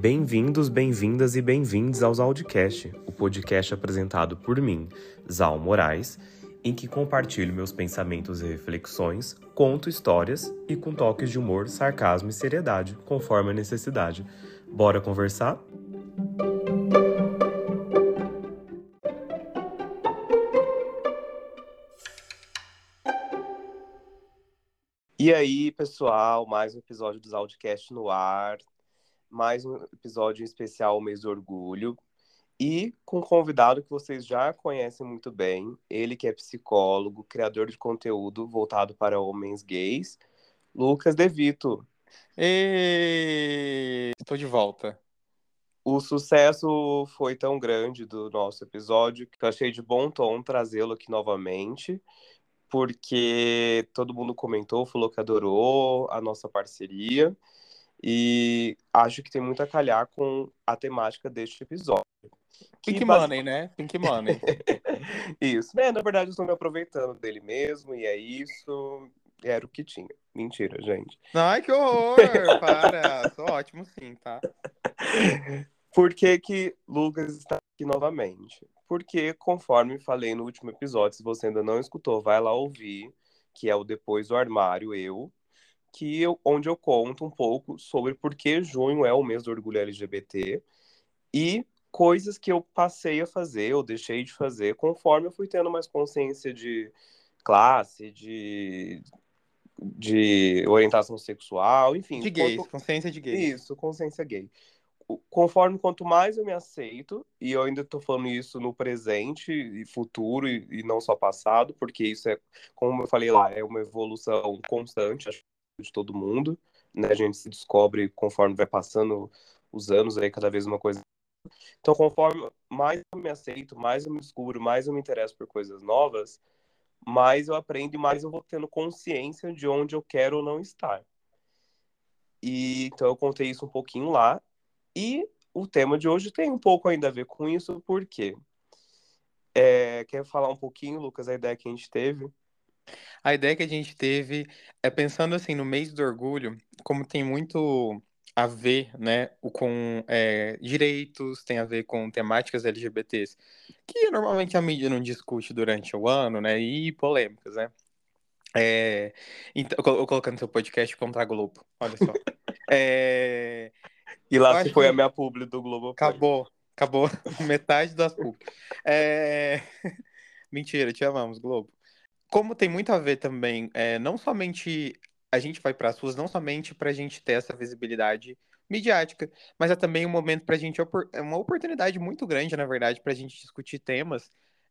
Bem-vindos, bem-vindas e bem-vindos aos Audicast, o podcast apresentado por mim, Zal Moraes, em que compartilho meus pensamentos e reflexões, conto histórias e com toques de humor, sarcasmo e seriedade, conforme a necessidade. Bora conversar? E aí, pessoal, mais um episódio dos Audicast no ar, mais um episódio especial mês do orgulho e com um convidado que vocês já conhecem muito bem, ele que é psicólogo, criador de conteúdo voltado para homens gays, Lucas Devito. Estou de volta. O sucesso foi tão grande do nosso episódio que eu achei de bom tom trazê-lo aqui novamente porque todo mundo comentou, falou que adorou a nossa parceria e acho que tem muito a calhar com a temática deste episódio. Pink base... Money, né? Pink Money. isso. É, na verdade, eu estou me aproveitando dele mesmo e é isso. Era o que tinha. Mentira, gente. Ai, que horror! Para! Sou ótimo sim, tá? Por que que Lucas está aqui novamente? porque, conforme falei no último episódio, se você ainda não escutou, vai lá ouvir, que é o Depois do Armário, eu, que eu, onde eu conto um pouco sobre por que junho é o mês do orgulho LGBT e coisas que eu passei a fazer, ou deixei de fazer, conforme eu fui tendo mais consciência de classe, de, de orientação sexual, enfim. De gays, quanto... consciência de gays. Isso, consciência gay conforme quanto mais eu me aceito, e eu ainda estou falando isso no presente e futuro, e, e, não só passado, porque isso é, como eu falei lá, é uma evolução constante acho, de todo mundo, né? A gente se descobre conforme vai passando os anos aí, cada vez uma coisa. Então, conforme mais eu me aceito, mais eu me descubro, mais eu me interesso por coisas novas, mais eu aprendo e mais eu vou tendo consciência de onde eu quero ou não estar. E então eu contei isso um pouquinho lá e o tema de hoje tem um pouco ainda a ver com isso, porque é, quer falar um pouquinho, Lucas, a ideia que a gente teve? A ideia que a gente teve é pensando assim no mês do orgulho, como tem muito a ver, né, com é, direitos, tem a ver com temáticas LGBTs, que normalmente a mídia não discute durante o ano, né, e polêmicas, né. É, então, colocando seu podcast contra a Globo, olha só. é, e lá se foi a minha publi do Globo. Acabou, acabou metade das publi. É... Mentira, te amamos, Globo. Como tem muito a ver também, é, não somente a gente vai para as ruas, não somente para a gente ter essa visibilidade midiática, mas é também um momento para a gente, é uma oportunidade muito grande, na verdade, para a gente discutir temas,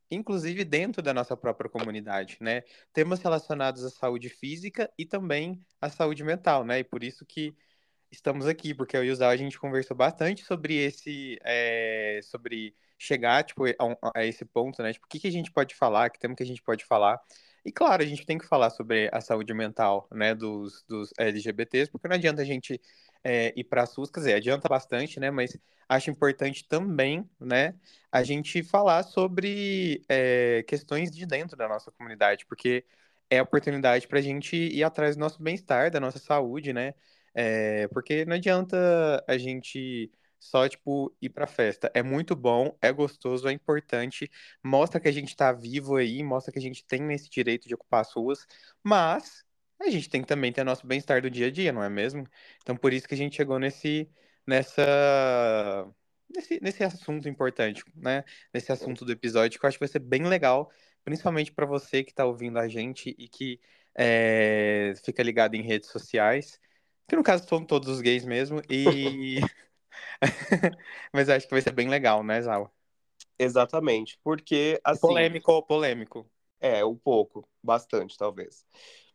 inclusive dentro da nossa própria comunidade, né? Temas relacionados à saúde física e também à saúde mental, né? E por isso que estamos aqui, porque eu e o Zal, a gente conversou bastante sobre esse, é, sobre chegar, tipo, a, a, esse ponto, né? Tipo, o que, que a gente pode falar, que tema que a gente pode falar. E claro, a gente tem que falar sobre a saúde mental, né, dos, dos LGBTs, porque não adianta a gente é, ir para a SUS, quer dizer, adianta bastante, né, mas acho importante também, né, a gente falar sobre é, questões de dentro da nossa comunidade, porque é oportunidade para a gente ir atrás do nosso bem-estar, da nossa saúde, né, é, porque não adianta a gente só, tipo, ir pra festa. É muito bom, é gostoso, é importante, mostra que a gente tá vivo aí, mostra que a gente tem esse direito de ocupar as ruas, mas a gente tem que também ter nosso bem-estar do dia a dia, não é mesmo? Então, por isso que a gente chegou nesse, nessa, nesse, nesse assunto importante, né? Nesse assunto do episódio, que eu acho que vai ser bem legal, principalmente para você que tá ouvindo a gente e que é, fica ligado em redes sociais. Que no caso são todos os gays mesmo. E. Mas acho que vai ser bem legal, né, Zal? Exatamente. Porque, assim. Polêmico ou polêmico? É, um pouco. Bastante, talvez.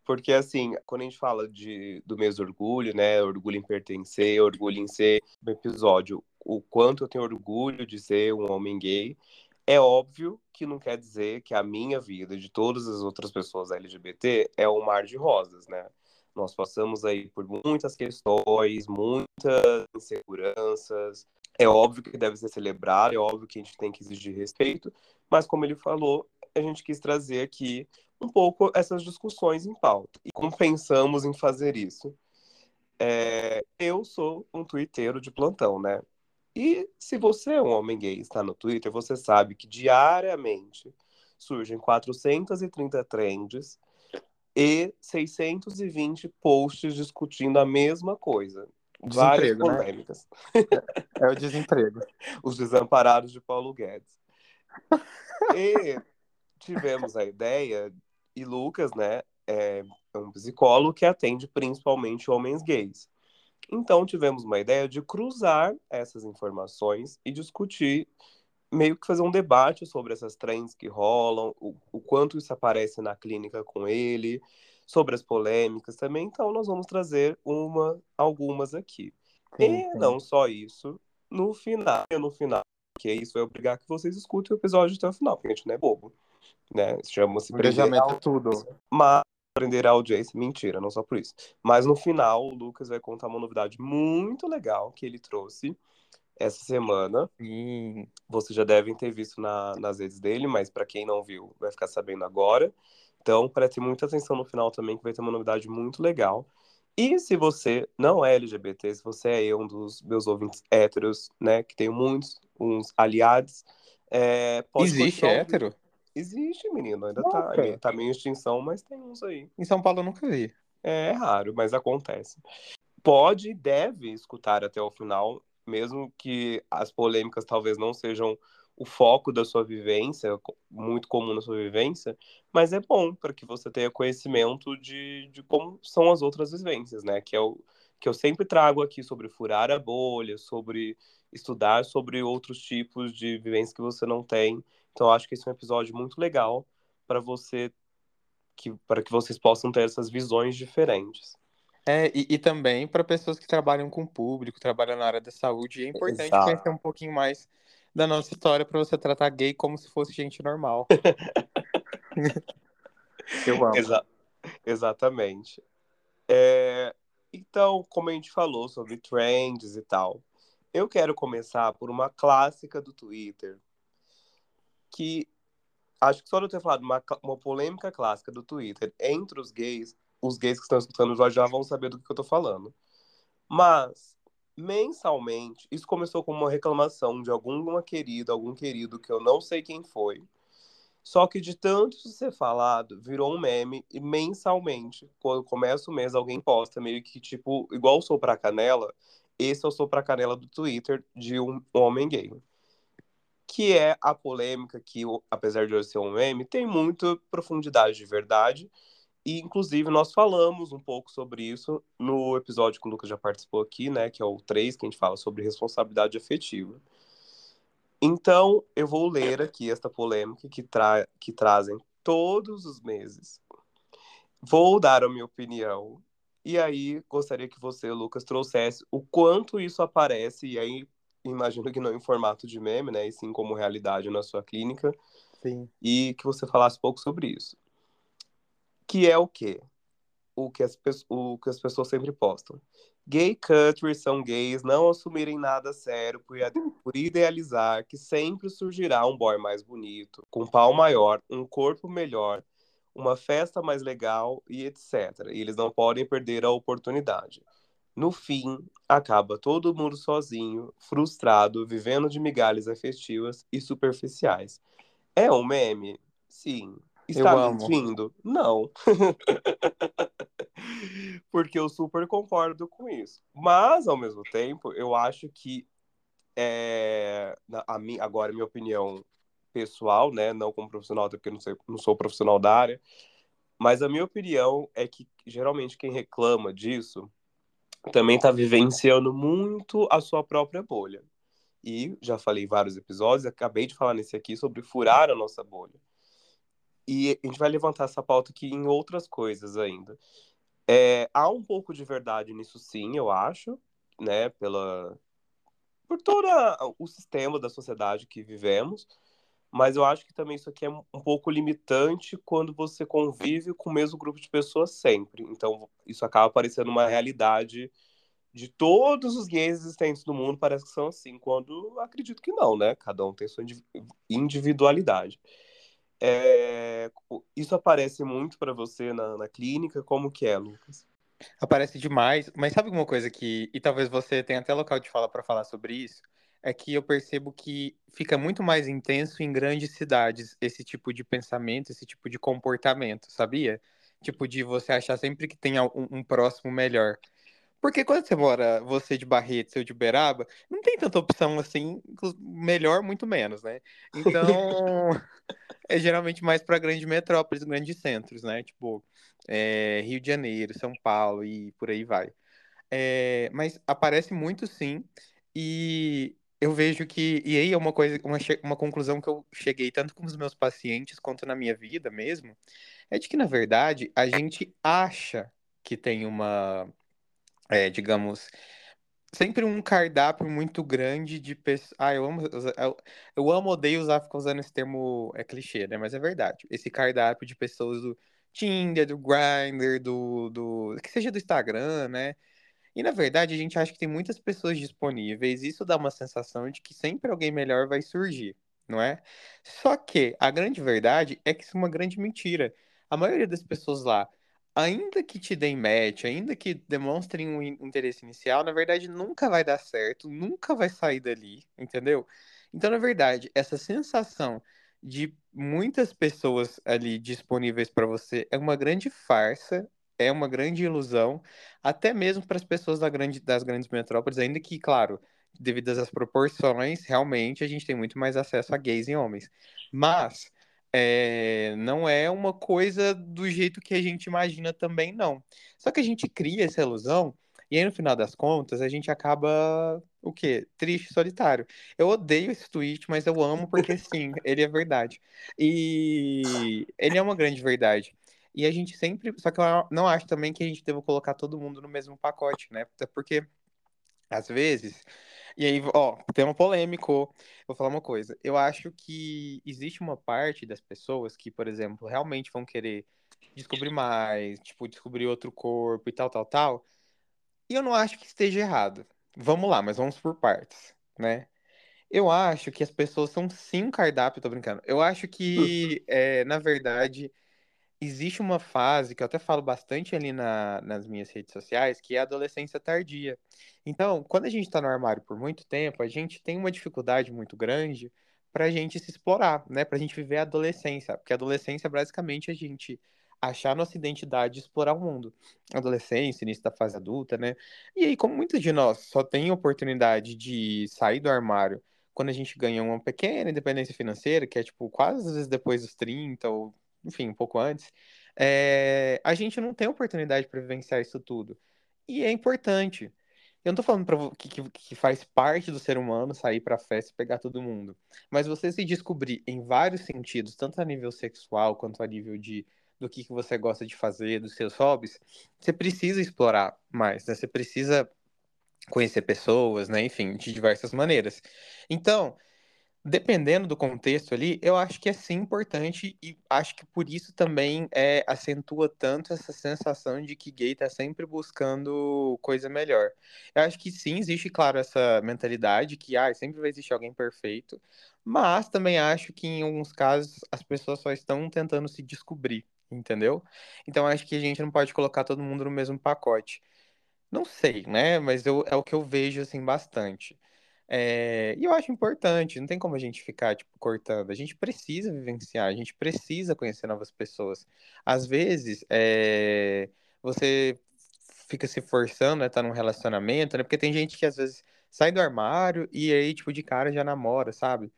Porque, assim, quando a gente fala de, do mês do orgulho, né? Orgulho em pertencer, orgulho em ser um episódio, o quanto eu tenho orgulho de ser um homem gay, é óbvio que não quer dizer que a minha vida, de todas as outras pessoas LGBT, é um mar de rosas, né? Nós passamos aí por muitas questões, muitas inseguranças. É óbvio que deve ser celebrado, é óbvio que a gente tem que exigir respeito, mas como ele falou, a gente quis trazer aqui um pouco essas discussões em pauta. E como pensamos em fazer isso? É, eu sou um twitteiro de plantão, né? E se você é um homem gay e está no Twitter, você sabe que diariamente surgem 430 trends e 620 posts discutindo a mesma coisa. Várias né? polêmicas. É o desemprego. Os desamparados de Paulo Guedes. E tivemos a ideia, e Lucas, né, é um psicólogo que atende principalmente homens gays. Então tivemos uma ideia de cruzar essas informações e discutir, meio que fazer um debate sobre essas trends que rolam, o, o quanto isso aparece na clínica com ele, sobre as polêmicas também. Então nós vamos trazer uma, algumas aqui. Sim, e sim. não só isso, no final, no final, porque isso vai obrigar que vocês escutem o episódio até o final, porque a gente não é bobo, né? Chama-se Engajamento é tudo. mas prender a audiência, mentira, não só por isso. Mas no final, o Lucas vai contar uma novidade muito legal que ele trouxe essa semana. Sim. Vocês já devem ter visto na, nas redes dele, mas para quem não viu, vai ficar sabendo agora. Então, preste muita atenção no final também, que vai ter uma novidade muito legal. E se você não é LGBT, se você é um dos meus ouvintes héteros, né, que tem muitos, uns aliados, é, pode Existe continuar hétero? Existe, menino, ainda tá, Nossa. tá meio em extinção, mas tem uns aí. Em São Paulo eu nunca vi. É raro, mas acontece. Pode e deve escutar até o final, mesmo que as polêmicas talvez não sejam o foco da sua vivência, muito comum na sua vivência, mas é bom para que você tenha conhecimento de, de como são as outras vivências, né? Que é o que eu sempre trago aqui sobre furar a bolha, sobre estudar sobre outros tipos de vivência que você não tem. Então, acho que esse é um episódio muito legal para você que para que vocês possam ter essas visões diferentes. É, e, e também para pessoas que trabalham com o público, trabalham na área da saúde, é importante Exato. conhecer um pouquinho mais da nossa história para você tratar gay como se fosse gente normal. Eu amo. Exa- exatamente. É, então, como a gente falou sobre trends e tal, eu quero começar por uma clássica do Twitter, que acho que só de eu ter falado uma, uma polêmica clássica do Twitter entre os gays, os gays que estão escutando já já vão saber do que eu tô falando. Mas, mensalmente, isso começou com uma reclamação de alguma querida, algum querido que eu não sei quem foi. Só que de tanto ser falado, virou um meme e mensalmente, quando começa o mês, alguém posta meio que tipo, igual o Sopra Canela, esse é o Sopra Canela do Twitter de um homem gay. Que é a polêmica que, apesar de hoje ser um meme, tem muita profundidade de verdade. E, inclusive, nós falamos um pouco sobre isso no episódio que o Lucas já participou aqui, né? Que é o 3, que a gente fala sobre responsabilidade afetiva. Então, eu vou ler aqui esta polêmica que, tra que trazem todos os meses. Vou dar a minha opinião. E aí, gostaria que você, Lucas, trouxesse o quanto isso aparece, e aí, imagino que não em formato de meme, né? E sim como realidade na sua clínica, Sim. e que você falasse um pouco sobre isso. Que é o quê? O que as, o que as pessoas sempre postam. Gay country são gays não assumirem nada sério por, por idealizar que sempre surgirá um boy mais bonito, com pau maior, um corpo melhor, uma festa mais legal e etc. E eles não podem perder a oportunidade. No fim, acaba todo mundo sozinho, frustrado, vivendo de migalhas afetivas e superficiais. É um meme? Sim. Está mentindo? Não. Porque eu super concordo com isso. Mas, ao mesmo tempo, eu acho que é, a mim, agora, minha opinião pessoal, né? Não como profissional, até porque não, sei, não sou profissional da área. Mas a minha opinião é que geralmente quem reclama disso também está vivenciando muito a sua própria bolha. E já falei em vários episódios, acabei de falar nesse aqui sobre furar a nossa bolha. E a gente vai levantar essa pauta aqui em outras coisas ainda. É, há um pouco de verdade nisso, sim, eu acho, né? Pela, por todo o sistema da sociedade que vivemos. Mas eu acho que também isso aqui é um pouco limitante quando você convive com o mesmo grupo de pessoas sempre. Então, isso acaba parecendo uma realidade de todos os gays existentes no mundo, parece que são assim, quando acredito que não, né? Cada um tem sua indivi- individualidade. É, Isso aparece muito para você na, na clínica? Como que é, Lucas? Aparece demais, mas sabe alguma coisa que, e talvez você tenha até local de fala para falar sobre isso, é que eu percebo que fica muito mais intenso em grandes cidades esse tipo de pensamento, esse tipo de comportamento, sabia? Tipo de você achar sempre que tem um, um próximo melhor. Porque quando você mora, você de Barretos, eu de Uberaba, não tem tanta opção assim, melhor muito menos, né? Então, é geralmente mais para grandes metrópoles, grandes centros, né? Tipo, é, Rio de Janeiro, São Paulo e por aí vai. É, mas aparece muito sim, e eu vejo que, e aí é uma coisa, uma, uma conclusão que eu cheguei tanto com os meus pacientes quanto na minha vida mesmo, é de que, na verdade, a gente acha que tem uma é, digamos, sempre um cardápio muito grande de pessoas. Ah, eu amo, eu, amo, odeio usar, ficar usando esse termo, é clichê, né? Mas é verdade. Esse cardápio de pessoas do Tinder, do Grindr, do, do. que seja do Instagram, né? E na verdade a gente acha que tem muitas pessoas disponíveis. Isso dá uma sensação de que sempre alguém melhor vai surgir, não é? Só que a grande verdade é que isso é uma grande mentira. A maioria das pessoas lá ainda que te deem match, ainda que demonstrem um interesse inicial, na verdade nunca vai dar certo, nunca vai sair dali, entendeu? Então, na verdade, essa sensação de muitas pessoas ali disponíveis para você é uma grande farsa, é uma grande ilusão, até mesmo para as pessoas da grande, das grandes metrópoles, ainda que, claro, devido às proporções, realmente a gente tem muito mais acesso a gays e homens. Mas é, não é uma coisa do jeito que a gente imagina também, não. Só que a gente cria essa ilusão e aí, no final das contas, a gente acaba o quê? Triste, solitário. Eu odeio esse tweet, mas eu amo porque sim, ele é verdade. E ele é uma grande verdade. E a gente sempre. Só que eu não acho também que a gente deva colocar todo mundo no mesmo pacote, né? Até porque, às vezes, e aí, ó, tema polêmico. Vou falar uma coisa. Eu acho que existe uma parte das pessoas que, por exemplo, realmente vão querer descobrir mais, tipo, descobrir outro corpo e tal, tal, tal. E eu não acho que esteja errado. Vamos lá, mas vamos por partes, né? Eu acho que as pessoas são sim um cardápio, tô brincando. Eu acho que, é, na verdade, existe uma fase que eu até falo bastante ali na, nas minhas redes sociais, que é a adolescência tardia. Então, quando a gente está no armário por muito tempo, a gente tem uma dificuldade muito grande para a gente se explorar, né? Para a gente viver a adolescência, porque a adolescência é basicamente a gente achar nossa identidade explorar o mundo. Adolescência, início da fase adulta, né? E aí, como muitos de nós só têm oportunidade de sair do armário quando a gente ganha uma pequena independência financeira, que é tipo quase às vezes depois dos 30 ou enfim, um pouco antes, é, a gente não tem oportunidade para vivenciar isso tudo. E é importante. Eu não tô falando pra, que, que, que faz parte do ser humano sair pra festa e pegar todo mundo. Mas você se descobrir em vários sentidos, tanto a nível sexual quanto a nível de do que, que você gosta de fazer, dos seus hobbies, você precisa explorar mais, né? Você precisa conhecer pessoas, né? Enfim, de diversas maneiras. Então, Dependendo do contexto ali, eu acho que é sim importante e acho que por isso também é, acentua tanto essa sensação de que gay tá sempre buscando coisa melhor. Eu acho que sim, existe, claro, essa mentalidade que ah, sempre vai existir alguém perfeito, mas também acho que em alguns casos as pessoas só estão tentando se descobrir, entendeu? Então acho que a gente não pode colocar todo mundo no mesmo pacote. Não sei, né? Mas eu, é o que eu vejo assim bastante. É, e eu acho importante, não tem como a gente ficar, tipo, cortando. A gente precisa vivenciar, a gente precisa conhecer novas pessoas. Às vezes, é, você fica se forçando a estar num relacionamento, né? Porque tem gente que às vezes sai do armário e aí, tipo, de cara já namora, sabe?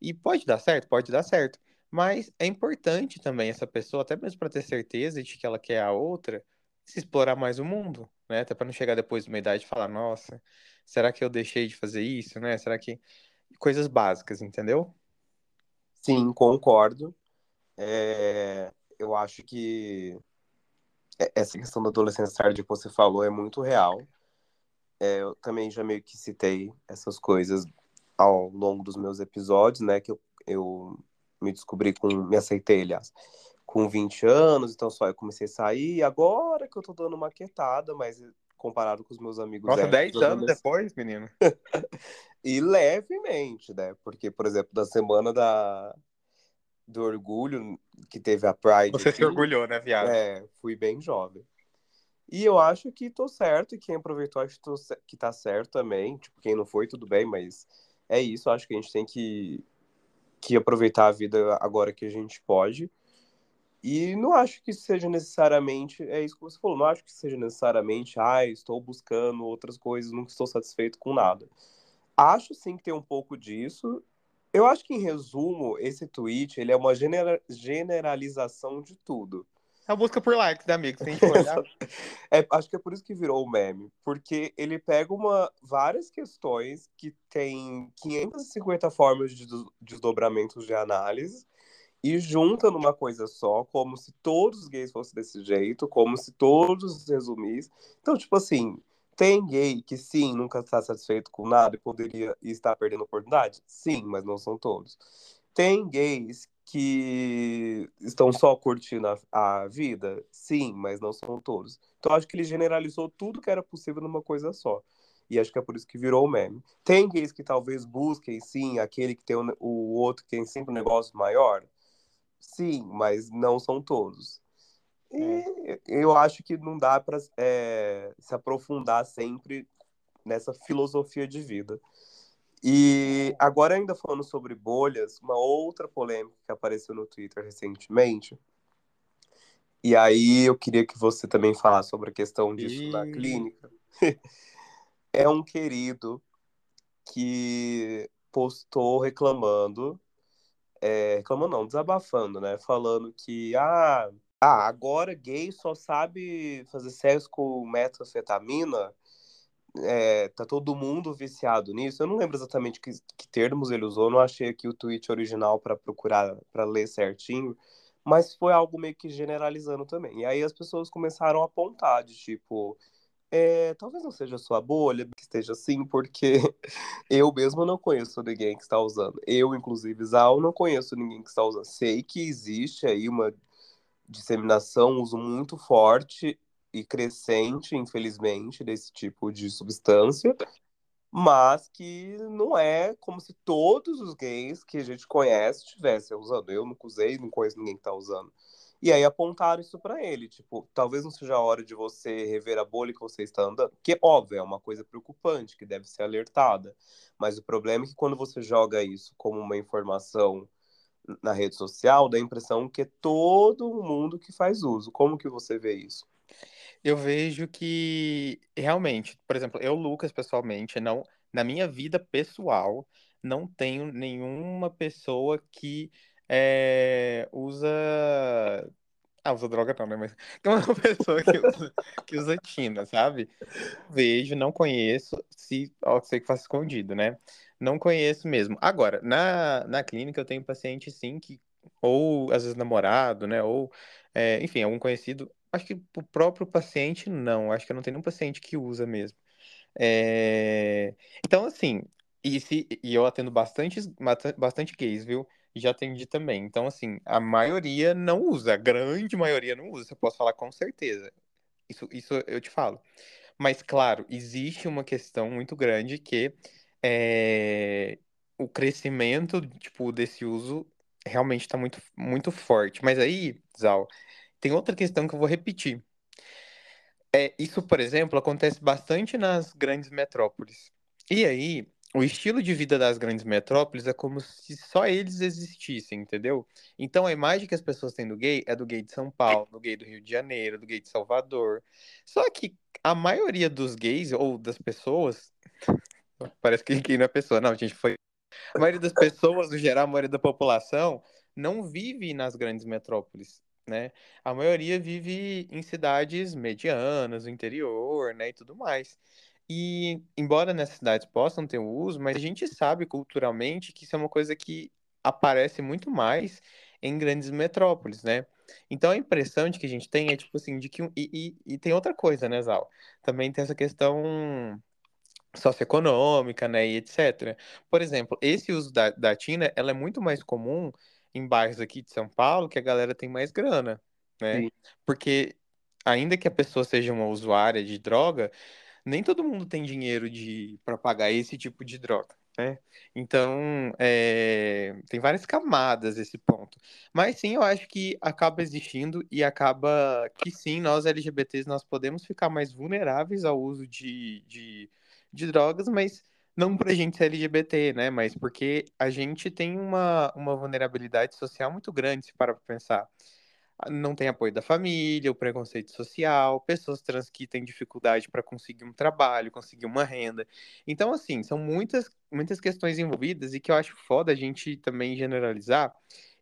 E pode dar certo, pode dar certo. Mas é importante também essa pessoa, até mesmo para ter certeza de que ela quer a outra, se explorar mais o mundo, né? Até para não chegar depois de uma idade e falar, nossa Será que eu deixei de fazer isso, né? Será que. Coisas básicas, entendeu? Sim, concordo. É... Eu acho que essa questão da adolescência tardia que você falou é muito real. É, eu também já meio que citei essas coisas ao longo dos meus episódios, né? Que eu, eu me descobri com. Me aceitei, aliás, com 20 anos, então só eu comecei a sair. Agora que eu tô dando uma quietada, mas comparado com os meus amigos. Nossa, 10 anos depois, menino. e levemente, né? Porque, por exemplo, da semana da... do orgulho, que teve a Pride. Você aqui, se orgulhou, né, viado? É, fui bem jovem. E eu acho que tô certo, e quem aproveitou acho que, tô, que tá certo também. Tipo, quem não foi, tudo bem, mas é isso. Acho que a gente tem que, que aproveitar a vida agora que a gente pode. E não acho que seja necessariamente, é isso que você falou, não acho que seja necessariamente, ah, estou buscando outras coisas, não estou satisfeito com nada. Acho sim que tem um pouco disso. Eu acho que, em resumo, esse tweet ele é uma generalização de tudo. A busca por likes, né, amigo? Sem olhar. é, acho que é por isso que virou o meme. Porque ele pega uma, várias questões que tem 550 formas de desdobramentos de análise e junta numa coisa só, como se todos os gays fossem desse jeito, como se todos resumissem. Então, tipo assim, tem gay que sim, nunca está satisfeito com nada e poderia estar perdendo oportunidade? Sim, mas não são todos. Tem gays que estão só curtindo a, a, vida? Sim, mas não são todos. Então acho que ele generalizou tudo que era possível numa coisa só. E acho que é por isso que virou o meme. Tem gays que talvez busquem, sim, aquele que tem o, o outro que tem sempre um negócio maior? Sim, mas não são todos. E é. eu acho que não dá para é, se aprofundar sempre nessa filosofia de vida. E agora, ainda falando sobre bolhas, uma outra polêmica que apareceu no Twitter recentemente. E aí eu queria que você também falasse sobre a questão disso e... na clínica. é um querido que postou reclamando, é, reclamando não, desabafando, né? Falando que ah, ah, agora gay só sabe fazer sexo com metanfetamina é, tá todo mundo viciado nisso. Eu não lembro exatamente que, que termos ele usou, não achei aqui o tweet original para procurar, para ler certinho, mas foi algo meio que generalizando também. E aí as pessoas começaram a apontar de tipo, é, talvez não seja sua bolha que esteja assim, porque eu mesmo não conheço ninguém que está usando. Eu, inclusive, Zal, não conheço ninguém que está usando. Sei que existe aí uma disseminação, uso muito forte e crescente, infelizmente, desse tipo de substância, mas que não é como se todos os gays que a gente conhece estivessem usando. Eu nunca usei, não conheço ninguém que está usando. E aí apontaram isso para ele, tipo, talvez não seja a hora de você rever a bolha que você está andando, que óbvio, é uma coisa preocupante, que deve ser alertada, mas o problema é que quando você joga isso como uma informação na rede social, dá a impressão que é todo mundo que faz uso. Como que você vê isso? Eu vejo que realmente, por exemplo, eu, Lucas, pessoalmente, não, na minha vida pessoal, não tenho nenhuma pessoa que é, usa. Ah, usa droga não, né? Mas tem uma pessoa que usa, que usa Tina, sabe? Vejo, não conheço, se ó, sei que faço escondido, né? Não conheço mesmo. Agora, na, na clínica eu tenho paciente sim que, ou às vezes namorado, né? Ou, é, enfim, algum conhecido Acho que o próprio paciente, não. Acho que não tem nenhum paciente que usa mesmo. É... Então, assim, e, se, e eu atendo bastante, bastante gays, viu? Já atendi também. Então, assim, a maioria não usa, a grande maioria não usa, eu posso falar com certeza. Isso, isso eu te falo. Mas, claro, existe uma questão muito grande que é, o crescimento, tipo, desse uso realmente está muito, muito forte. Mas aí, Zal, tem outra questão que eu vou repetir. É, isso, por exemplo, acontece bastante nas grandes metrópoles. E aí, o estilo de vida das grandes metrópoles é como se só eles existissem, entendeu? Então a imagem que as pessoas têm do gay é do gay de São Paulo, do gay do Rio de Janeiro, do gay de Salvador. Só que a maioria dos gays ou das pessoas. Parece que gay não é pessoa, não, a gente foi. A maioria das pessoas, no geral, a maioria da população, não vive nas grandes metrópoles né? A maioria vive em cidades medianas, no interior, né, e tudo mais. E embora nessas cidades possam ter o uso, mas a gente sabe culturalmente que isso é uma coisa que aparece muito mais em grandes metrópoles, né? Então a impressão de que a gente tem é tipo assim, de que e, e, e tem outra coisa, né, Zal? Também tem essa questão socioeconômica, né, e etc. Por exemplo, esse uso da, da Tina, ela é muito mais comum em bairros aqui de São Paulo que a galera tem mais grana, né? Sim. Porque ainda que a pessoa seja uma usuária de droga, nem todo mundo tem dinheiro de para pagar esse tipo de droga, né? Então, é, tem várias camadas esse ponto. Mas sim, eu acho que acaba existindo e acaba que sim, nós LGBTs nós podemos ficar mais vulneráveis ao uso de, de, de drogas, mas não pra gente ser LGBT, né? Mas porque a gente tem uma, uma vulnerabilidade social muito grande, se para pensar não tem apoio da família, o preconceito social, pessoas trans que têm dificuldade para conseguir um trabalho, conseguir uma renda. Então, assim, são muitas, muitas questões envolvidas e que eu acho foda a gente também generalizar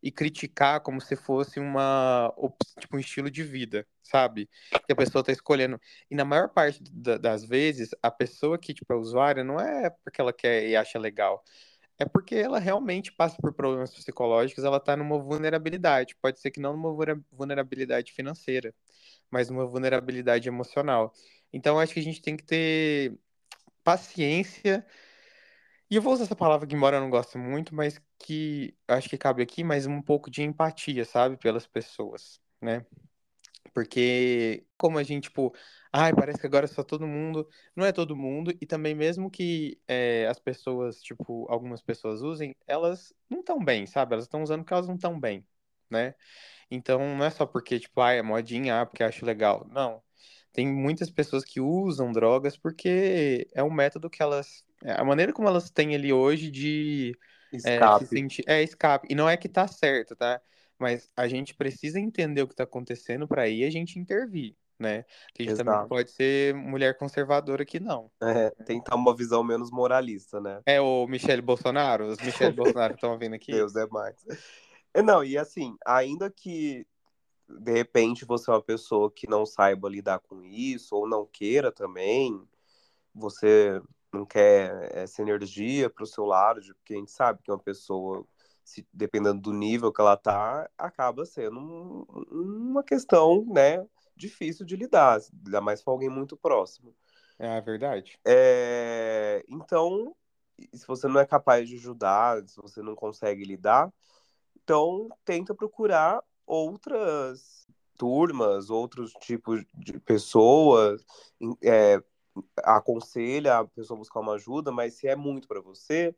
e criticar como se fosse uma tipo um estilo de vida, sabe? Que a pessoa está escolhendo. E na maior parte das vezes, a pessoa que tipo é usuária não é porque ela quer e acha legal é porque ela realmente passa por problemas psicológicos, ela está numa vulnerabilidade. Pode ser que não numa vulnerabilidade financeira, mas numa vulnerabilidade emocional. Então, acho que a gente tem que ter paciência. E eu vou usar essa palavra que, embora eu não goste muito, mas que acho que cabe aqui, mas um pouco de empatia, sabe, pelas pessoas, né? Porque como a gente, tipo, ai, parece que agora é só todo mundo. Não é todo mundo, e também mesmo que é, as pessoas, tipo, algumas pessoas usem, elas não estão bem, sabe? Elas estão usando porque elas não estão bem, né? Então não é só porque, tipo, ai, é modinha, ah, porque acho legal. Não. Tem muitas pessoas que usam drogas porque é um método que elas. É a maneira como elas têm ali hoje de escape. É, se sentir. É escape. E não é que tá certo, tá? Mas a gente precisa entender o que está acontecendo para aí a gente intervir, né? Que a gente Exato. também pode ser mulher conservadora aqui, não. É, tentar uma visão menos moralista, né? É o Michele Bolsonaro? Os Michele Bolsonaro estão vindo aqui? Deus é mais. É, não, e assim, ainda que de repente você é uma pessoa que não saiba lidar com isso, ou não queira também, você não quer essa energia para o seu lado, porque a gente sabe que é uma pessoa se, dependendo do nível que ela tá, acaba sendo um, uma questão, né, difícil de lidar, ainda mais para alguém muito próximo. É verdade. É, então, se você não é capaz de ajudar, se você não consegue lidar, então tenta procurar outras turmas, outros tipos de pessoas, é, aconselha a pessoa buscar uma ajuda, mas se é muito para você,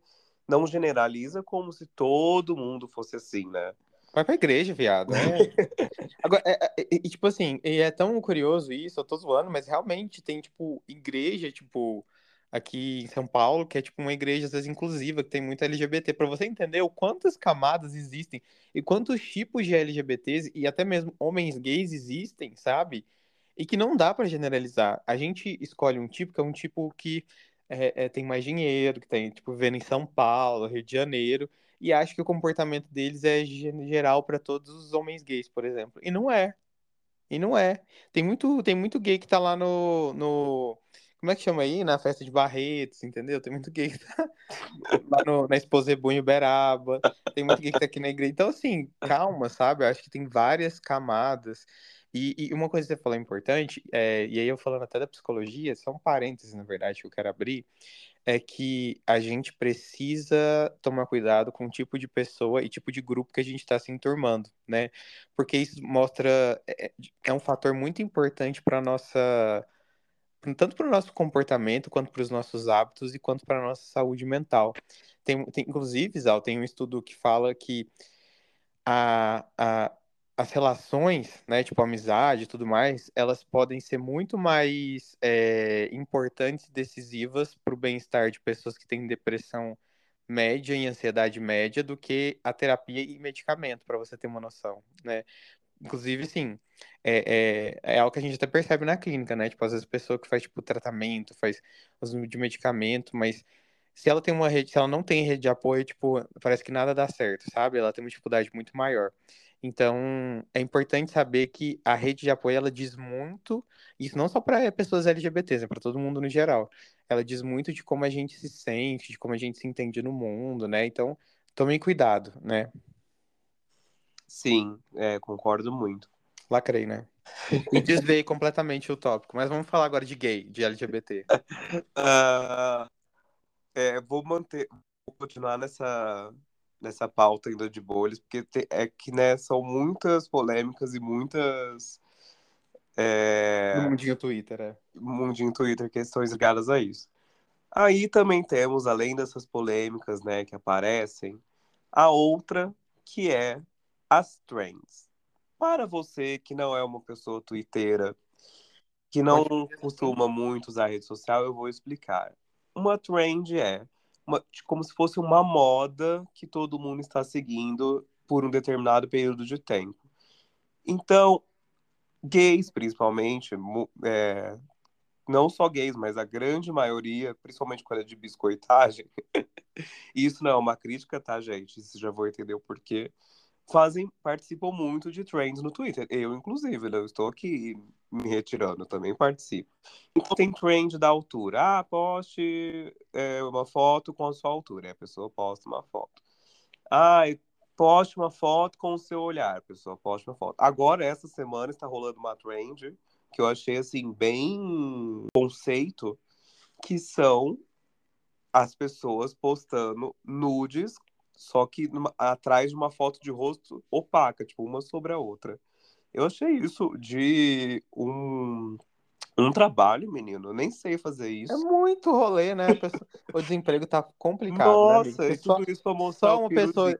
não generaliza como se todo mundo fosse assim, né? Vai pra igreja, viado. É. Agora, é, é, e, tipo assim, é tão curioso isso, eu tô zoando, mas realmente tem, tipo, igreja, tipo, aqui em São Paulo, que é, tipo, uma igreja, às vezes, inclusiva, que tem muito LGBT, para você entender o quantas camadas existem e quantos tipos de LGBTs e até mesmo homens gays existem, sabe? E que não dá para generalizar. A gente escolhe um tipo que é um tipo que é, é, tem mais dinheiro, que tem, tipo, vivendo em São Paulo, Rio de Janeiro, e acho que o comportamento deles é geral para todos os homens gays, por exemplo. E não é. E não é. Tem muito, tem muito gay que tá lá no, no. Como é que chama aí? Na festa de Barretos, entendeu? Tem muito gay que tá lá no, na Esposebunho Uberaba. Tem muito gay que tá aqui na igreja. Então, assim, calma, sabe? Eu acho que tem várias camadas. E, e, uma coisa que você falou importante, é, e aí eu falando até da psicologia, são parênteses, na verdade, que eu quero abrir, é que a gente precisa tomar cuidado com o tipo de pessoa e tipo de grupo que a gente está se enturmando, né? Porque isso mostra, é, é um fator muito importante para nossa tanto para o nosso comportamento, quanto para os nossos hábitos e quanto para a nossa saúde mental. Tem, tem, inclusive, Zal, tem um estudo que fala que a, a, as relações, né, tipo amizade e tudo mais, elas podem ser muito mais é, importantes e decisivas para o bem-estar de pessoas que têm depressão média e ansiedade média do que a terapia e medicamento, para você ter uma noção, né? Inclusive, sim, é, é, é algo que a gente até percebe na clínica, né? Tipo, às vezes a pessoa que faz, tipo, tratamento, faz uso de medicamento, mas se ela tem uma rede, se ela não tem rede de apoio, tipo, parece que nada dá certo, sabe? Ela tem uma dificuldade muito maior. Então, é importante saber que a rede de apoio ela diz muito, isso não só para pessoas LGBTs, é para todo mundo no geral. Ela diz muito de como a gente se sente, de como a gente se entende no mundo, né? Então, tomem cuidado, né? Sim, é, concordo muito. Lacrei, né? E desviei completamente o tópico, mas vamos falar agora de gay, de LGBT. uh, é, vou manter, vou continuar nessa nessa pauta ainda de bolhas, porque te, é que né, são muitas polêmicas e muitas. É... No mundinho Twitter, é. Mundinho Twitter, questões ligadas a isso. Aí também temos, além dessas polêmicas, né, que aparecem, a outra que é as trends. Para você que não é uma pessoa twitteira, que não costuma muito usar rede social, eu vou explicar. Uma trend é uma, como se fosse uma moda que todo mundo está seguindo por um determinado período de tempo. Então, gays, principalmente, é, não só gays, mas a grande maioria, principalmente quando é de biscoitagem, isso não é uma crítica, tá, gente? Você já vou entender o porquê. Fazem, participam muito de trends no Twitter. Eu, inclusive, né? eu estou aqui me retirando, também participo. Então tem trend da altura. Ah, poste é, uma foto com a sua altura. a pessoa posta uma foto. Ah, poste uma foto com o seu olhar. A pessoa poste uma foto. Agora, essa semana, está rolando uma trend que eu achei assim bem conceito, que são as pessoas postando nudes, só que numa, atrás de uma foto de rosto opaca, tipo uma sobre a outra. Eu achei isso de um um trabalho, menino. Eu nem sei fazer isso. É muito rolê, né? O desemprego tá complicado. Né, Nossa, né, tudo isso pra mostrar só uma pessoa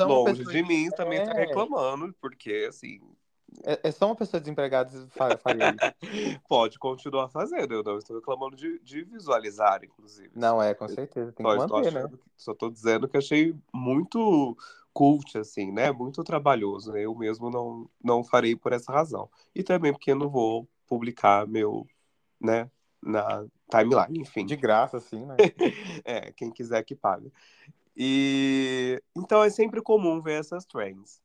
longe de mim também tá é... tá reclamando, porque assim, é, é, só uma pessoa desempregada faria isso. Pode continuar fazendo, eu não estou reclamando de, de visualizar, inclusive. Não, é, com certeza, tem só que manter, né? Só estou dizendo que achei muito cult, assim, né? Muito trabalhoso, né? Eu mesmo não, não farei por essa razão. E também porque eu não vou publicar meu, né, na timeline, enfim. De graça, assim, né? é, quem quiser que pague. E então é sempre comum ver essas trends.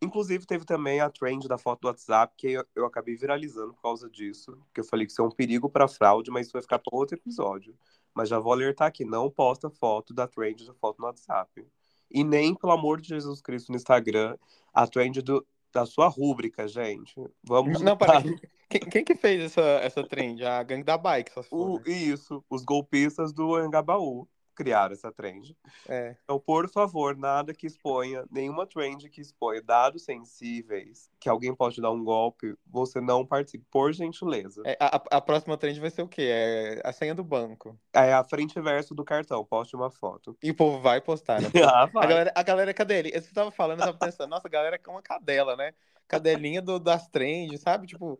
Inclusive, teve também a trend da foto do WhatsApp, que eu, eu acabei viralizando por causa disso. Que eu falei que isso é um perigo para fraude, mas isso vai ficar para outro episódio. Mas já vou alertar aqui: não posta foto da trend da foto no WhatsApp. E nem, pelo amor de Jesus Cristo, no Instagram, a trend do, da sua rúbrica, gente. Vamos. Não, para. Quem, quem, que fez essa, essa trend? A gangue da bike, o, Isso, os golpistas do Angabaú criar essa trend. É. Então, por favor, nada que exponha, nenhuma trend que exponha dados sensíveis, que alguém pode dar um golpe, você não participe, por gentileza. É, a, a, próxima trend vai ser o quê? É a senha do banco. É a frente e verso do cartão, poste uma foto. E o povo vai postar, né? ah, vai. A galera, a galera cadê ele? Você tava falando, eu tava pensando, nossa, a galera é uma cadela, né? Cadelinha do, das trends, sabe? Tipo,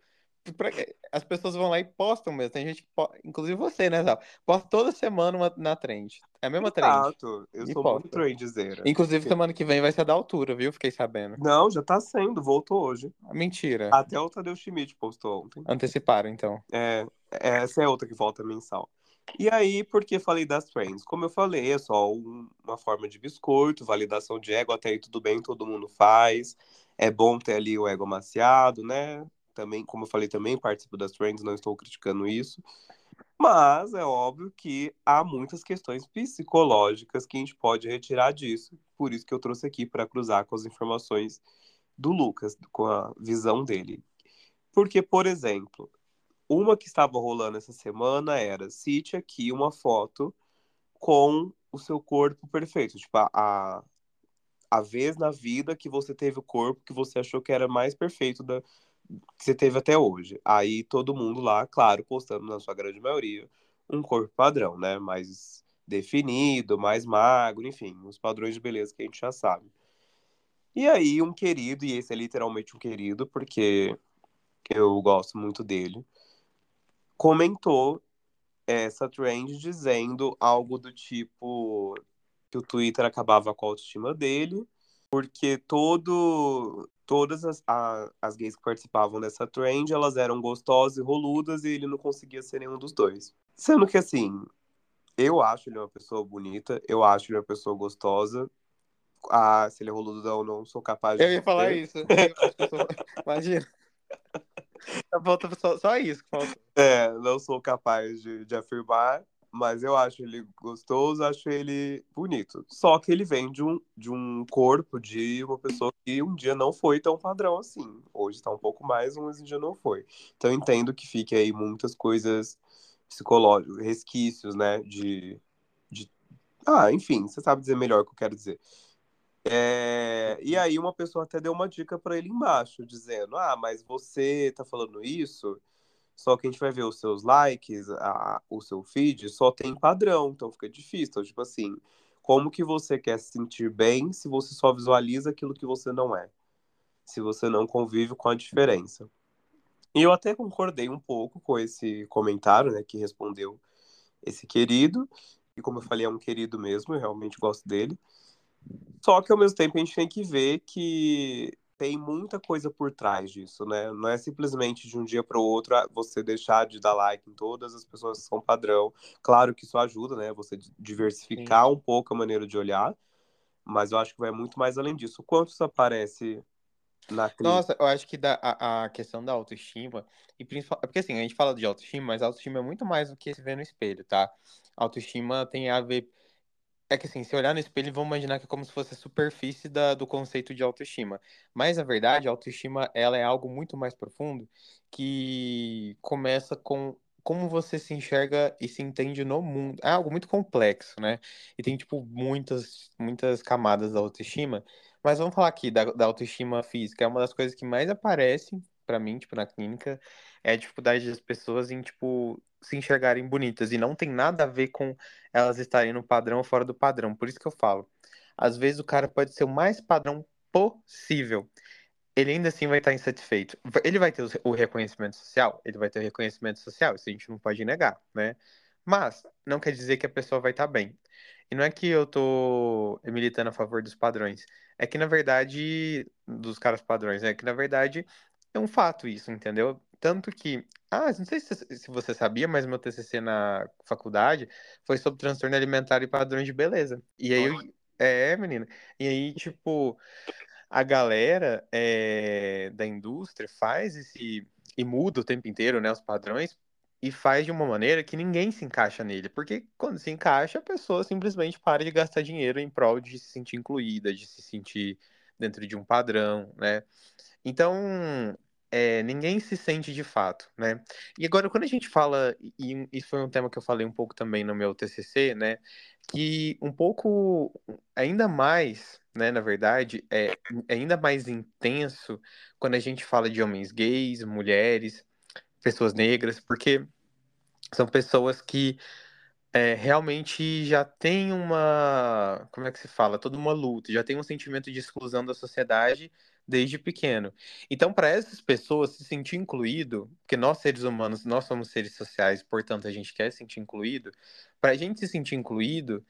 pra, as pessoas vão lá e postam mesmo. Tem gente, inclusive você, né, Zal? Posta toda semana uma, na trend. É a mesma trend. Exato. Eu sou posta. muito trendzeira. Inclusive, Sim. semana que vem vai ser da altura, viu? Fiquei sabendo. Não, já tá sendo. Voltou hoje. Mentira. Até o Tadeu Schmidt postou ontem. Anteciparam, então. É, essa é outra que volta mensal. E aí, por que falei das trends? Como eu falei, é só um, uma forma de biscoito, validação de ego, até aí tudo bem, todo mundo faz. É bom ter ali o ego amaciado, né? Também, como eu falei, também participo das trends, não estou criticando isso. Mas é óbvio que há muitas questões psicológicas que a gente pode retirar disso. Por isso que eu trouxe aqui para cruzar com as informações do Lucas, com a visão dele. Porque, por exemplo, uma que estava rolando essa semana era cite aqui uma foto com o seu corpo perfeito. Tipo, a, a vez na vida que você teve o corpo que você achou que era mais perfeito da, que você teve até hoje. Aí todo mundo lá, claro, postando na sua grande maioria um corpo padrão, né? Mais definido, mais magro, enfim, os padrões de beleza que a gente já sabe. E aí um querido, e esse é literalmente um querido, porque eu gosto muito dele, comentou essa trend dizendo algo do tipo que o Twitter acabava com a autoestima dele, porque todo todas as, a, as gays que participavam dessa trend, elas eram gostosas e roludas e ele não conseguia ser nenhum dos dois. Sendo que, assim, eu acho ele uma pessoa bonita, eu acho ele uma pessoa gostosa. Ah, se ele é roludo ou não, sou capaz de. Eu ia falar isso. Sou... Imagina. Falta só, só isso que falta. É, não sou capaz de, de afirmar. Mas eu acho ele gostoso, acho ele bonito. Só que ele vem de um, de um corpo de uma pessoa que um dia não foi tão padrão assim. Hoje está um pouco mais, mas um dia não foi. Então entendo que fique aí muitas coisas psicológicas, resquícios, né? De, de. Ah, enfim, você sabe dizer melhor o que eu quero dizer. É... E aí uma pessoa até deu uma dica para ele embaixo, dizendo: Ah, mas você tá falando isso Só que a gente vai ver os seus likes, a, o seu feed, só tem padrão, então fica difícil. Então, tipo assim, como que você quer se sentir bem se você só visualiza aquilo que você não é? Se você não convive com a diferença. E eu até concordei um pouco com esse comentário, né, que respondeu esse querido. E como eu falei, é um querido mesmo, eu realmente gosto dele. Só que ao mesmo tempo a gente tem que ver que tem muita coisa por trás disso, né? Não é simplesmente de um dia para o outro ah, você deixar de dar like em todas as pessoas que são padrão. Claro que isso ajuda, né? Você diversificar Sim. um pouco a maneira de olhar, mas eu acho que vai muito mais além disso. Quanto isso aparece na crise? Nossa, eu acho que da, a, a questão da autoestima, e principalmente, porque assim, a gente fala de autoestima, mas autoestima é muito mais do que se ver no espelho, tá? Autoestima tem a ver é que assim, se olhar no espelho, vamos imaginar que é como se fosse a superfície da, do conceito de autoestima. Mas, na verdade, a autoestima ela é algo muito mais profundo que começa com como você se enxerga e se entende no mundo. É algo muito complexo, né? E tem, tipo, muitas, muitas camadas da autoestima. Mas vamos falar aqui da, da autoestima física. É uma das coisas que mais aparecem para mim, tipo, na clínica, é a dificuldade das pessoas em, tipo, se enxergarem bonitas. E não tem nada a ver com elas estarem no padrão ou fora do padrão. Por isso que eu falo. Às vezes o cara pode ser o mais padrão possível. Ele ainda assim vai estar insatisfeito. Ele vai ter o reconhecimento social? Ele vai ter o reconhecimento social, isso a gente não pode negar, né? Mas não quer dizer que a pessoa vai estar bem. E não é que eu tô militando a favor dos padrões. É que, na verdade, dos caras padrões, é que, na verdade, é um fato isso, entendeu? Tanto que, ah, não sei se, se você sabia, mas meu TCC na faculdade foi sobre transtorno alimentar e padrões de beleza. E aí, eu, é, menina. E aí, tipo, a galera é, da indústria faz esse e muda o tempo inteiro, né, os padrões e faz de uma maneira que ninguém se encaixa nele, porque quando se encaixa, a pessoa simplesmente para de gastar dinheiro em prol de se sentir incluída, de se sentir dentro de um padrão, né? Então, é, ninguém se sente de fato, né? E agora, quando a gente fala, e isso foi um tema que eu falei um pouco também no meu TCC, né? Que um pouco, ainda mais, né, na verdade, é, ainda mais intenso quando a gente fala de homens gays, mulheres, pessoas negras, porque são pessoas que é, realmente já tem uma, como é que se fala, toda uma luta, já tem um sentimento de exclusão da sociedade desde pequeno. Então, para essas pessoas se sentir incluído, porque nós seres humanos, nós somos seres sociais, portanto a gente quer se sentir incluído, para a gente se sentir incluído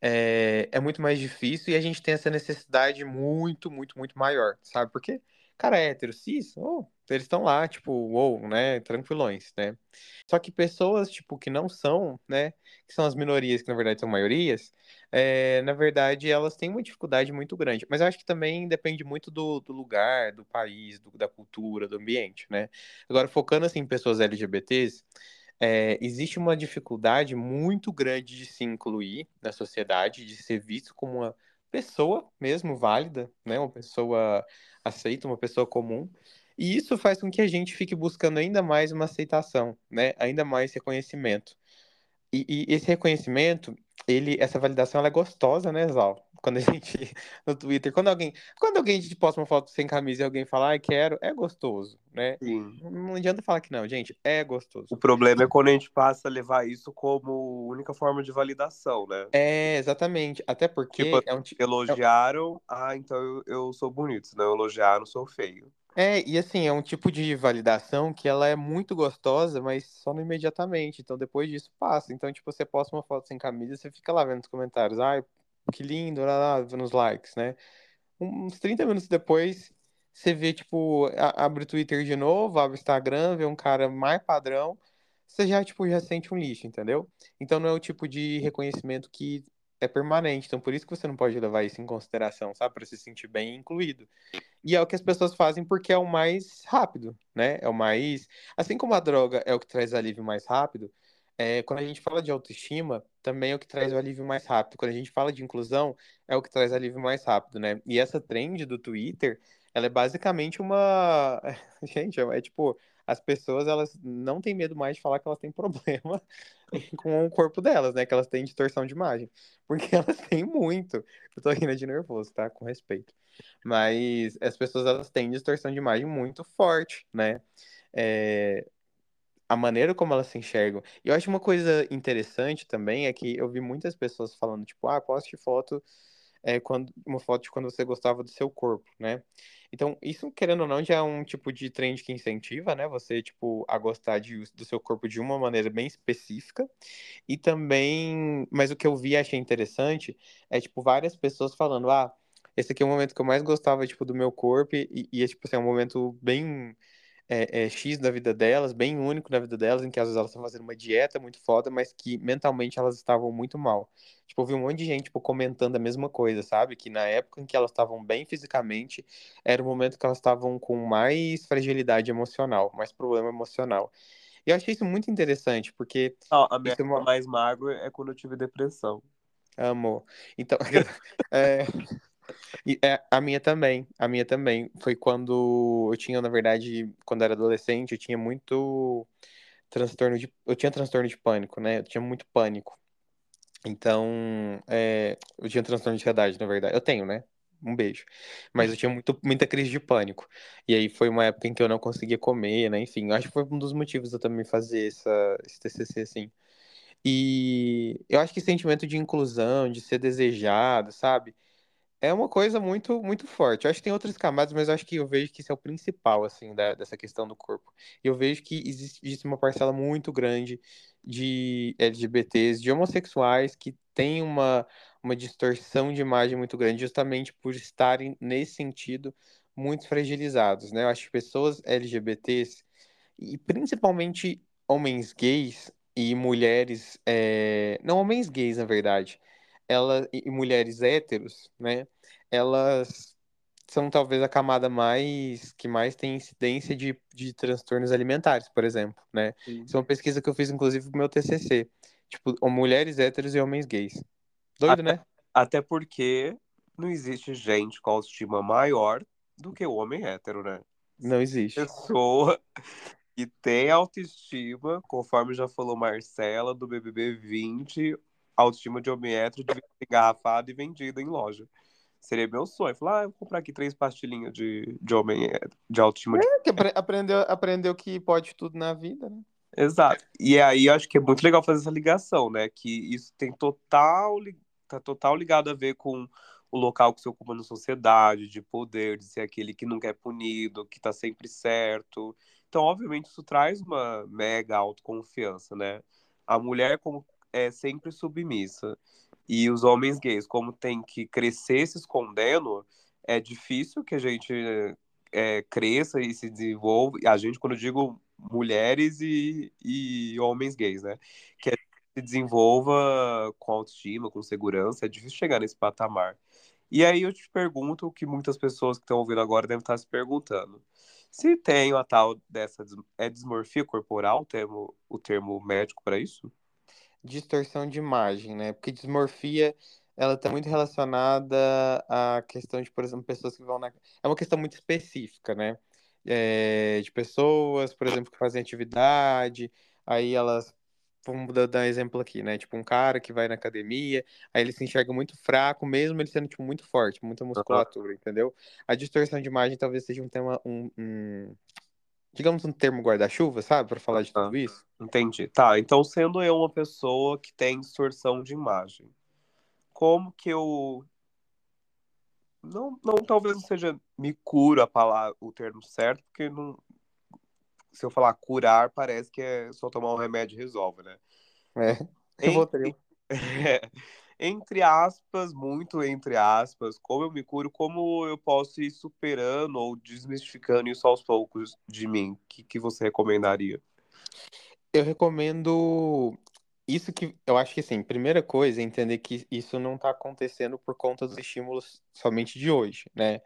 é, é muito mais difícil e a gente tem essa necessidade muito, muito, muito maior, sabe? Porque cara hétero, cis, oh, eles estão lá, tipo, wow, né, tranquilões, né? Só que pessoas, tipo, que não são, né, que são as minorias, que na verdade são maiorias, é, na verdade elas têm uma dificuldade muito grande. Mas eu acho que também depende muito do, do lugar, do país, do, da cultura, do ambiente, né? Agora, focando, assim, em pessoas LGBTs, é, existe uma dificuldade muito grande de se incluir na sociedade, de ser visto como uma pessoa mesmo válida, né? Uma pessoa aceita, uma pessoa comum. E isso faz com que a gente fique buscando ainda mais uma aceitação, né? Ainda mais reconhecimento. E, e esse reconhecimento, ele, essa validação, ela é gostosa, né, Zal? Quando a gente no Twitter, quando alguém, quando alguém te posta uma foto sem camisa e alguém fala, ai, quero, é gostoso, né? Sim. Não adianta falar que não, gente, é gostoso. O problema é quando a gente passa a levar isso como única forma de validação, né? É, exatamente. Até porque tipo, é um elogiaram, é... ah, então eu, eu sou bonito, se não elogiaram, sou feio. É, e assim, é um tipo de validação que ela é muito gostosa, mas só no imediatamente. Então depois disso passa. Então, tipo, você posta uma foto sem camisa, você fica lá vendo os comentários. Ai, que lindo, lá, lá, nos likes, né? Uns 30 minutos depois, você vê, tipo, abre o Twitter de novo, abre o Instagram, vê um cara mais padrão, você já, tipo, já sente um lixo, entendeu? Então não é o tipo de reconhecimento que é permanente. Então por isso que você não pode levar isso em consideração, sabe? Para se sentir bem incluído. E é o que as pessoas fazem porque é o mais rápido, né? É o mais. Assim como a droga é o que traz alívio mais rápido, é, quando a gente fala de autoestima, também é o que traz o alívio mais rápido. Quando a gente fala de inclusão, é o que traz alívio mais rápido, né? E essa trend do Twitter, ela é basicamente uma. Gente, é, é tipo. As pessoas, elas não têm medo mais de falar que elas têm problema com o corpo delas, né? Que elas têm distorção de imagem. Porque elas têm muito. Eu tô rindo de nervoso, tá? Com respeito. Mas as pessoas elas têm distorção de imagem muito forte, né? É... a maneira como elas se enxergam. E eu acho uma coisa interessante também é que eu vi muitas pessoas falando, tipo, ah, poste foto, é, quando, uma foto de quando você gostava do seu corpo, né? Então, isso, querendo ou não, já é um tipo de trend que incentiva, né? Você, tipo, a gostar de, do seu corpo de uma maneira bem específica. E também, mas o que eu vi e achei interessante é, tipo, várias pessoas falando, ah, esse aqui é o momento que eu mais gostava, tipo, do meu corpo e, e é, tipo, assim, é um momento bem é, é, X da vida delas, bem único na vida delas, em que às vezes elas estão fazendo uma dieta muito foda, mas que mentalmente elas estavam muito mal. Tipo, eu vi um monte de gente, tipo, comentando a mesma coisa, sabe? Que na época em que elas estavam bem fisicamente, era o momento que elas estavam com mais fragilidade emocional, mais problema emocional. E eu achei isso muito interessante, porque... Não, a minha é uma... mais magro é quando eu tive depressão. Amor. Então, é, e, é, a minha também, a minha também. Foi quando eu tinha, na verdade, quando era adolescente, eu tinha muito transtorno de. Eu tinha transtorno de pânico, né? Eu tinha muito pânico. Então, é, eu tinha transtorno de ansiedade, na verdade. Eu tenho, né? Um beijo. Mas eu tinha muito, muita crise de pânico. E aí foi uma época em que eu não conseguia comer, né? Enfim, acho que foi um dos motivos eu também fazer essa, esse TCC, assim. E eu acho que sentimento de inclusão, de ser desejado, sabe? É uma coisa muito muito forte. Eu acho que tem outras camadas, mas eu acho que eu vejo que isso é o principal, assim, da- dessa questão do corpo. E eu vejo que existe, existe uma parcela muito grande de LGBTs, de homossexuais, que tem uma, uma distorção de imagem muito grande, justamente por estarem, nesse sentido, muito fragilizados, né? Eu acho que pessoas LGBTs, e principalmente homens gays e mulheres, é, não homens gays, na verdade, ela, e mulheres héteros, né? elas são talvez a camada mais que mais tem incidência de, de transtornos alimentares, por exemplo, né? Sim. Isso é uma pesquisa que eu fiz, inclusive, pro meu TCC. Tipo, mulheres héteros e homens gays. Doido, até, né? Até porque não existe gente com autoestima maior do que o homem hétero, né? Não existe. Pessoa que tem autoestima, conforme já falou Marcela, do BBB 20, autoestima de homem hétero ser engarrafado e vendido em loja. Seria meu sonho. Falar, ah, eu vou comprar aqui três pastilhinhas de, de homem de autoestima. É, que aprendeu, aprendeu que pode tudo na vida, né? Exato. E aí eu acho que é muito legal fazer essa ligação, né? Que isso tem total, tá total ligado a ver com o local que você ocupa na sociedade, de poder, de ser aquele que nunca é punido, que tá sempre certo. Então, obviamente, isso traz uma mega autoconfiança, né? A mulher como é sempre submissa. E os homens gays, como tem que crescer se escondendo, é difícil que a gente é, cresça e se desenvolva. A gente, quando eu digo mulheres e, e homens gays, né? Que se desenvolva com autoestima, com segurança, é difícil chegar nesse patamar. E aí eu te pergunto o que muitas pessoas que estão ouvindo agora devem estar se perguntando. Se tem a tal dessa é dismorfia corporal, o termo, o termo médico para isso? Distorção de imagem, né? Porque dismorfia, ela está muito relacionada à questão de, por exemplo, pessoas que vão na... É uma questão muito específica, né? É, de pessoas, por exemplo, que fazem atividade, aí elas... Vamos dar um exemplo aqui, né? Tipo, um cara que vai na academia, aí ele se enxerga muito fraco, mesmo ele sendo, tipo, muito forte, muita musculatura, uhum. entendeu? A distorção de imagem talvez seja um tema, um, um digamos, um termo guarda-chuva, sabe? Para falar de tudo ah, isso. Entendi. Tá, então sendo eu uma pessoa que tem distorção de imagem, como que eu. Não, não talvez não seja me cura a palavra, o termo certo, porque não. Se eu falar curar, parece que é só tomar um remédio e resolve, né? É, eu vou ter. Entre aspas, muito entre aspas, como eu me curo, como eu posso ir superando ou desmistificando isso aos poucos de mim? O que, que você recomendaria? Eu recomendo isso que eu acho que assim, primeira coisa é entender que isso não está acontecendo por conta dos estímulos somente de hoje, né?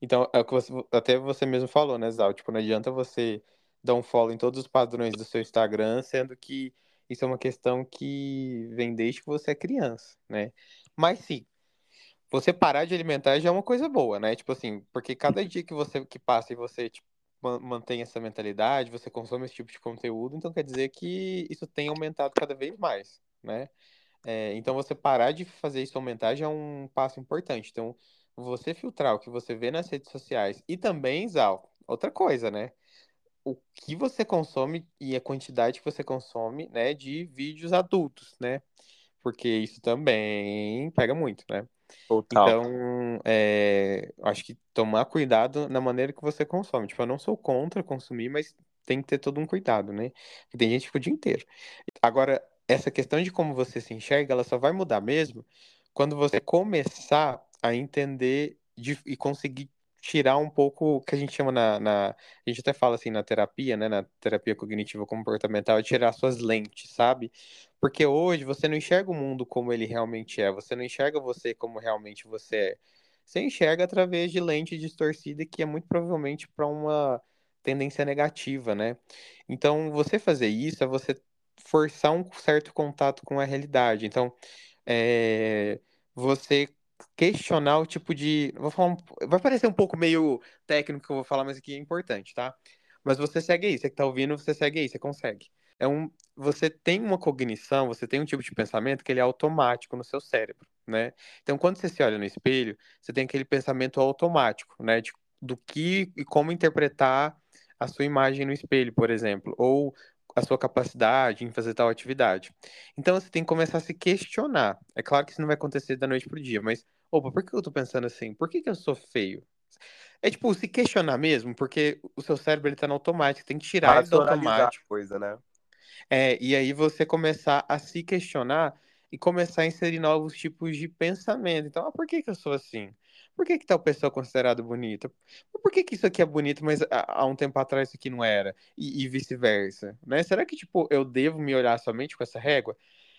Então, é o que você, até você mesmo falou, né, Zal? Tipo, não adianta você dar um follow em todos os padrões do seu Instagram, sendo que isso é uma questão que vem desde que você é criança, né? Mas sim, você parar de alimentar já é uma coisa boa, né? Tipo assim, porque cada dia que você que passa e você tipo, mantém essa mentalidade, você consome esse tipo de conteúdo, então quer dizer que isso tem aumentado cada vez mais, né? É, então você parar de fazer isso aumentar já é um passo importante. Então, você filtrar o que você vê nas redes sociais e também, Zal, outra coisa, né? O que você consome e a quantidade que você consome, né, de vídeos adultos, né? Porque isso também pega muito, né? Total. Então, é, acho que tomar cuidado na maneira que você consome. Tipo, eu não sou contra consumir, mas tem que ter todo um cuidado, né? Porque tem gente que fica o dia inteiro. Agora, essa questão de como você se enxerga, ela só vai mudar mesmo quando você começar a entender de, e conseguir tirar um pouco o que a gente chama na, na, A gente até fala assim na terapia, né? Na terapia cognitiva comportamental, é tirar suas lentes, sabe? Porque hoje você não enxerga o mundo como ele realmente é, você não enxerga você como realmente você é. Você enxerga através de lente distorcida que é muito provavelmente para uma tendência negativa, né? Então, você fazer isso é você forçar um certo contato com a realidade. Então, é, você questionar o tipo de. Vou falar um... Vai parecer um pouco meio técnico que eu vou falar, mas aqui é importante, tá? Mas você segue aí, você que tá ouvindo, você segue aí, você consegue. É um, você tem uma cognição, você tem um tipo de pensamento que ele é automático no seu cérebro, né? Então, quando você se olha no espelho, você tem aquele pensamento automático, né? De, do que e como interpretar a sua imagem no espelho, por exemplo, ou a sua capacidade em fazer tal atividade. Então você tem que começar a se questionar. É claro que isso não vai acontecer da noite pro dia, mas, opa, por que eu tô pensando assim? Por que, que eu sou feio? É tipo, se questionar mesmo, porque o seu cérebro ele tá no automático, tem que tirar ele do automático. coisa, né? É, e aí você começar a se questionar e começar a inserir novos tipos de pensamento. Então, ah, por que, que eu sou assim? Por que, que tal pessoa é considerada bonita? Por que, que isso aqui é bonito, mas há, um tempo atrás isso aqui não era? E, e vice-versa, né? Será que, tipo, eu devo me olhar somente com essa régua?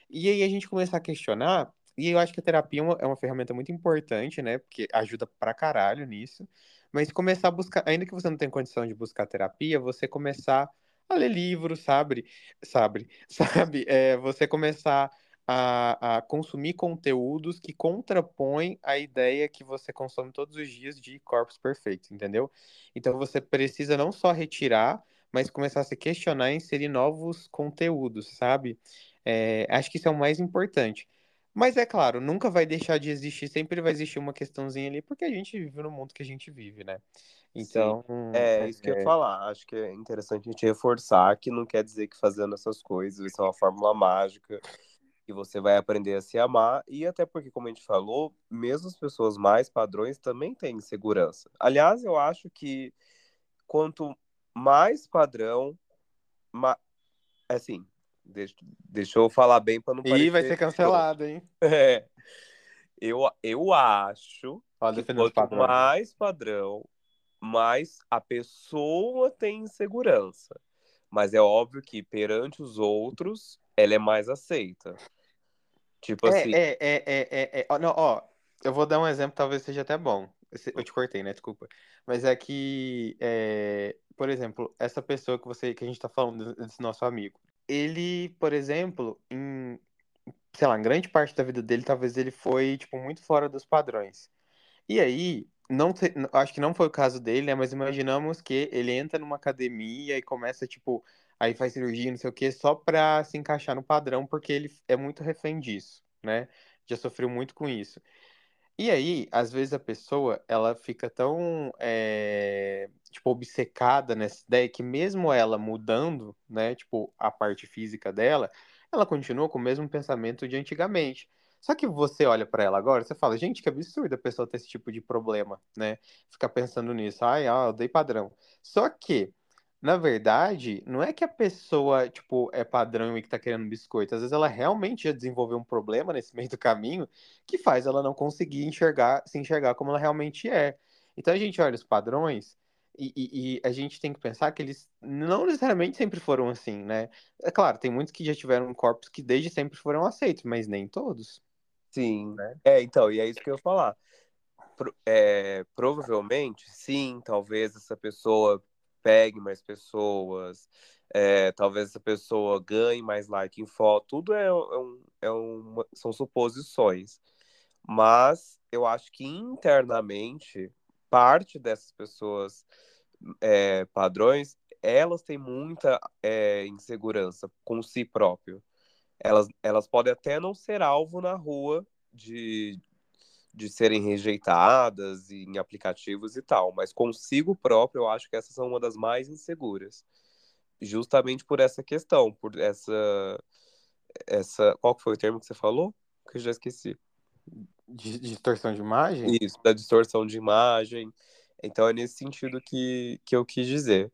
E aí a gente começar a questionar, e eu acho que a terapia é uma, é uma ferramenta muito importante, né? Porque ajuda pra caralho nisso. Mas começar a buscar, ainda que você não tenha condição de buscar terapia, você começar a ler livros, sabe? Sabe? Sabe? É, você começar a, a consumir conteúdos que contrapõem a ideia que você consome todos os dias de corpos perfeitos, entendeu? Então você precisa não só retirar, mas começar a se questionar e inserir novos conteúdos, sabe? É, acho que isso é o mais importante. Mas é claro, nunca vai deixar de existir, sempre vai existir uma questãozinha ali, porque a gente vive no mundo que a gente vive, né? Então. Sim. É, isso que eu ia é falar. Acho que é interessante a gente reforçar que não quer dizer que fazendo essas coisas, isso é uma fórmula mágica que você vai aprender a se amar e até porque, como a gente falou, mesmo as pessoas mais padrões também têm insegurança. Aliás, eu acho que quanto mais padrão, ma... assim, deixa, deixa eu falar bem para não parecer... Ih, vai ser cancelado, hein? É. Eu, eu acho que quanto mais padrão, mais a pessoa tem insegurança. Mas é óbvio que perante os outros, ela é mais aceita. Tipo é, assim. É, é, é, é, é. Não, ó, eu vou dar um exemplo, talvez seja até bom. Eu te cortei, né? Desculpa. Mas é que, é, por exemplo, essa pessoa que você que a gente tá falando desse nosso amigo, ele, por exemplo, em, sei lá, em grande parte da vida dele, talvez ele foi, tipo, muito fora dos padrões. E aí, não acho que não foi o caso dele, né? Mas imaginamos que ele entra numa academia e começa, tipo, aí faz cirurgia, não sei o quê, só pra se encaixar no padrão, porque ele é muito refém disso, né? Já sofreu muito com isso. E aí, às vezes a pessoa, ela fica tão, é, tipo, obcecada nessa ideia que mesmo ela mudando, né, tipo, a parte física dela, ela continua com o mesmo pensamento de antigamente. Só que você olha para ela agora, você fala, gente, que absurdo a pessoa ter esse tipo de problema, né? Ficar pensando nisso, ai, ah, eu dei padrão. Só que na verdade, não é que a pessoa, tipo, é padrão e que tá querendo biscoito. Às vezes ela realmente já desenvolveu um problema nesse meio do caminho que faz ela não conseguir enxergar, se enxergar como ela realmente é. Então a gente olha os padrões e, e, e a gente tem que pensar que eles não necessariamente sempre foram assim, né? É claro, tem muitos que já tiveram corpos que desde sempre foram aceitos, mas nem todos. Sim. Né? É, então, e é isso que eu ia falar. Pro, é, provavelmente, sim, talvez essa pessoa pegue mais pessoas, é, talvez essa pessoa ganhe mais like em foto, tudo é, é, um, é são suposições. Mas eu acho que internamente, parte dessas pessoas é, padrões, elas têm muita é, insegurança com si próprio. Elas, elas podem até não ser alvo na rua de, de serem rejeitadas em aplicativos e tal, mas consigo próprio eu acho que essas são uma das mais inseguras. Justamente por essa questão, por essa essa qual foi o termo que você falou? Que eu já esqueci. De distorção de imagem? Isso, da distorção de imagem. Então é nesse sentido que, que eu quis dizer.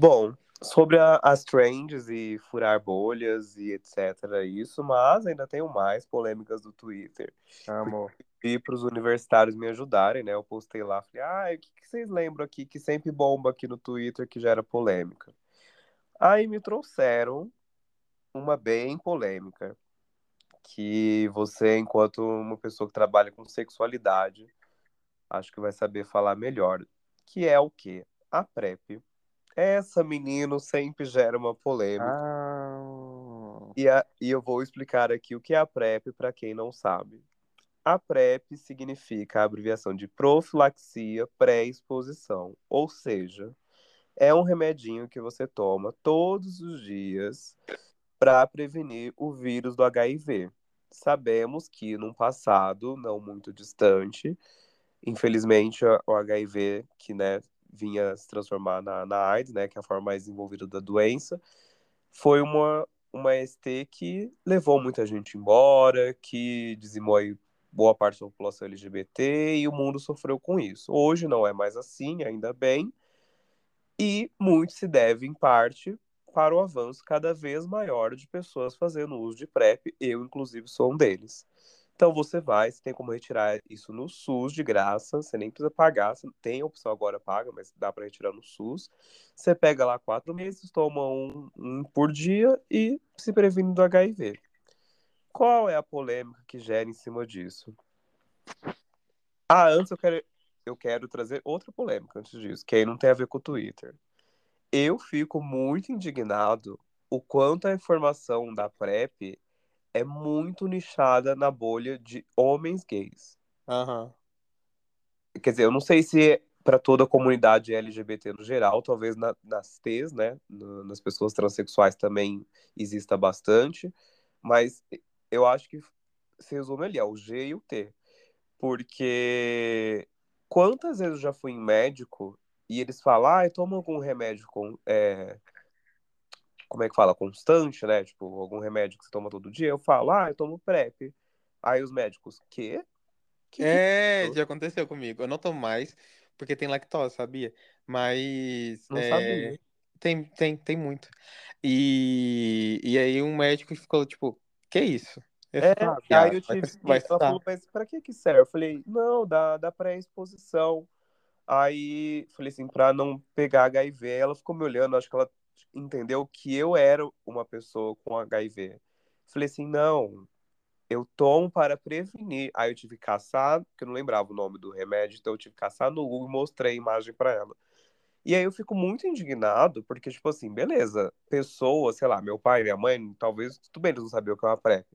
Bom, sobre a, as trends e furar bolhas e etc. Isso, mas ainda tenho mais polêmicas do Twitter. Amor. E para os universitários me ajudarem, né? Eu postei lá, falei, ah, o que, que vocês lembram aqui que sempre bomba aqui no Twitter que gera polêmica? Aí me trouxeram uma bem polêmica, que você, enquanto uma pessoa que trabalha com sexualidade, acho que vai saber falar melhor, que é o quê? A PrEP essa menino sempre gera uma polêmica. Ah. E, a, e eu vou explicar aqui o que é a PrEP para quem não sabe. A PrEP significa a abreviação de profilaxia pré-exposição, ou seja, é um remedinho que você toma todos os dias para prevenir o vírus do HIV. Sabemos que num passado não muito distante, infelizmente o HIV, que né, vinha se transformar na, na AIDS, né, que é a forma mais envolvida da doença, foi uma, uma ST que levou muita gente embora, que dizimou aí boa parte da população LGBT e o mundo sofreu com isso. Hoje não é mais assim, ainda bem, e muito se deve, em parte, para o avanço cada vez maior de pessoas fazendo uso de PrEP, eu, inclusive, sou um deles. Então você vai, você tem como retirar isso no SUS de graça, você nem precisa pagar, você tem a opção agora paga, mas dá para retirar no SUS. Você pega lá quatro meses, toma um, um por dia e se previne do HIV. Qual é a polêmica que gera em cima disso? Ah, antes eu quero, eu quero trazer outra polêmica antes disso, que aí não tem a ver com o Twitter. Eu fico muito indignado o quanto a informação da PrEP é muito nichada na bolha de homens gays. Uhum. Quer dizer, eu não sei se é para toda a comunidade LGBT no geral, talvez na, nas T's, né? No, nas pessoas transexuais também exista bastante, mas eu acho que se resume ali, é o G e o T. Porque quantas vezes eu já fui em médico e eles falam, ah, toma algum remédio com, é, como é que fala, constante, né? Tipo, algum remédio que você toma todo dia, eu falo, ah, eu tomo PrEP. Aí os médicos, quê? Que é, isso? já aconteceu comigo. Eu não tomo mais, porque tem lactose, sabia? Mas. Não é... sabia. Tem, tem, tem muito. E, e aí um médico ficou, tipo, que isso? Eu é, falei, ah, aí eu tive. Vai, vai ela falou, mas pra que que serve? Eu falei, não, dá, dá pré-exposição. Aí falei assim, pra não pegar HIV, ela ficou me olhando, acho que ela entendeu que eu era uma pessoa com HIV. Falei assim, não, eu tomo para prevenir. Aí eu tive que caçar, porque eu não lembrava o nome do remédio, então eu tive que caçar no Google e mostrei a imagem para ela. E aí eu fico muito indignado, porque, tipo assim, beleza, pessoa, sei lá, meu pai, minha mãe, talvez, tudo bem, eles não sabiam o que é uma PrEP.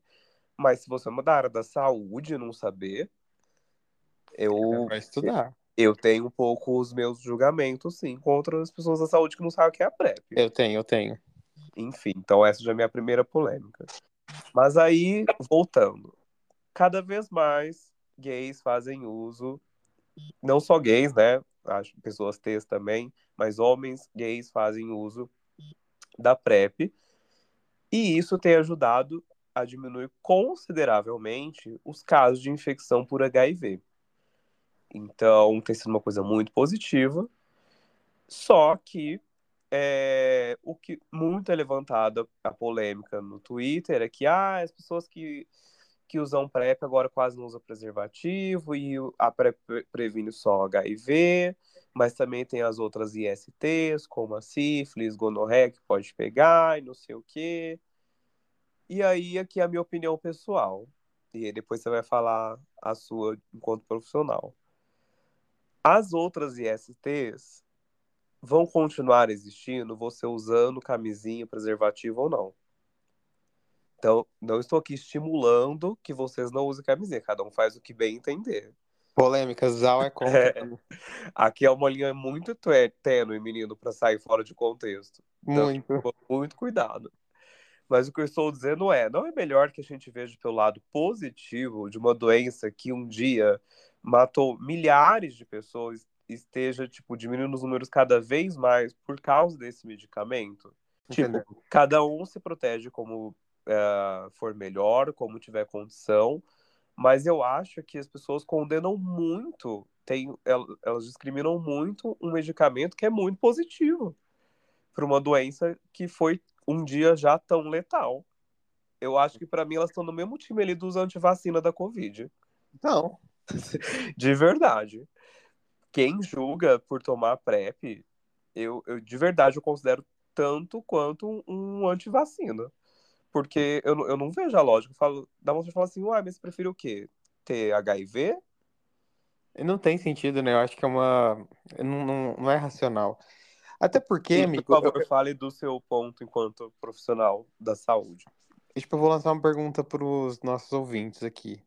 Mas se você é uma da área da saúde não saber, eu. Vai estudar eu tenho um pouco os meus julgamentos, sim, contra as pessoas da saúde que não sabem o que é a PrEP. Eu tenho, eu tenho. Enfim, então essa já é a minha primeira polêmica. Mas aí, voltando. Cada vez mais gays fazem uso, não só gays, né? Acho pessoas T's também, mas homens gays fazem uso da PrEP. E isso tem ajudado a diminuir consideravelmente os casos de infecção por HIV. Então, tem sido uma coisa muito positiva. Só que é, o que muito é levantado a polêmica no Twitter é que ah, as pessoas que, que usam PrEP agora quase não usam preservativo e a PrEP previne só HIV, mas também tem as outras ISTs, como a sífilis, gonorreia, que pode pegar e não sei o quê. E aí, aqui é a minha opinião pessoal. E depois você vai falar a sua enquanto profissional. As outras ISTs vão continuar existindo, você usando camisinha, preservativo ou não. Então, não estou aqui estimulando que vocês não usem camisinha, cada um faz o que bem entender. Polêmica, Zal é contra. É, aqui é uma linha muito tê- tênue, menino, para sair fora de contexto. Então, Muito. muito cuidado. Mas o que eu estou dizendo é, não é melhor que a gente veja pelo lado positivo de uma doença que um dia matou milhares de pessoas esteja, tipo, diminuindo os números cada vez mais por causa desse medicamento? Tipo, Entendeu? cada um se protege como eh, for melhor, como tiver condição, mas eu acho que as pessoas condenam muito, tem, el- elas discriminam muito um medicamento que é muito positivo para uma doença que foi um dia já tão letal. Eu acho que para mim elas estão no mesmo time ali dos antivacina da Covid. Não. De verdade. Quem julga por tomar PrEP, eu, eu de verdade eu considero tanto quanto um antivacina. Porque eu, não- eu não vejo a lógica. Eu falo, dá de falar assim, uai, mas você prefere o quê? Ter HIV? Não tem sentido, né? Eu acho que é uma. Não, não, não é racional. Até porque, E, amigo, por favor, eu, fale do seu ponto enquanto profissional da saúde. tipo, eu vou lançar uma pergunta para os nossos ouvintes aqui.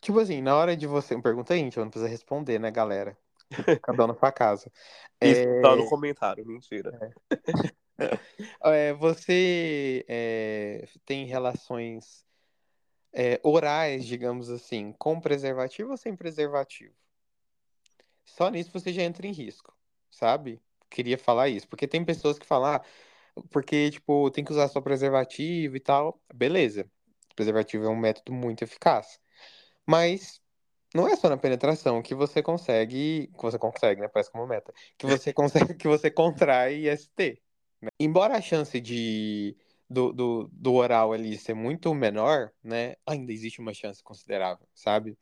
Tipo assim, na hora de você. Pergunta íntima, não precisa responder, né, galera? Cada um na sua casa. Isso É, tá no comentário, mentira. é, você é, tem relações é, orais, digamos assim, com preservativo ou sem preservativo? Só nisso você já entra em risco, sabe? Queria falar isso, porque tem pessoas que falam, ah, porque, tipo, tem que usar só preservativo e tal. Beleza, preservativo é um método muito eficaz. Mas não é só na penetração que você consegue, que você consegue, né? Parece como meta, que você consegue, que você contrai IST. né? Embora a chance de do, do, do oral ali ser muito menor, né? Ainda existe uma chance considerável, sabe?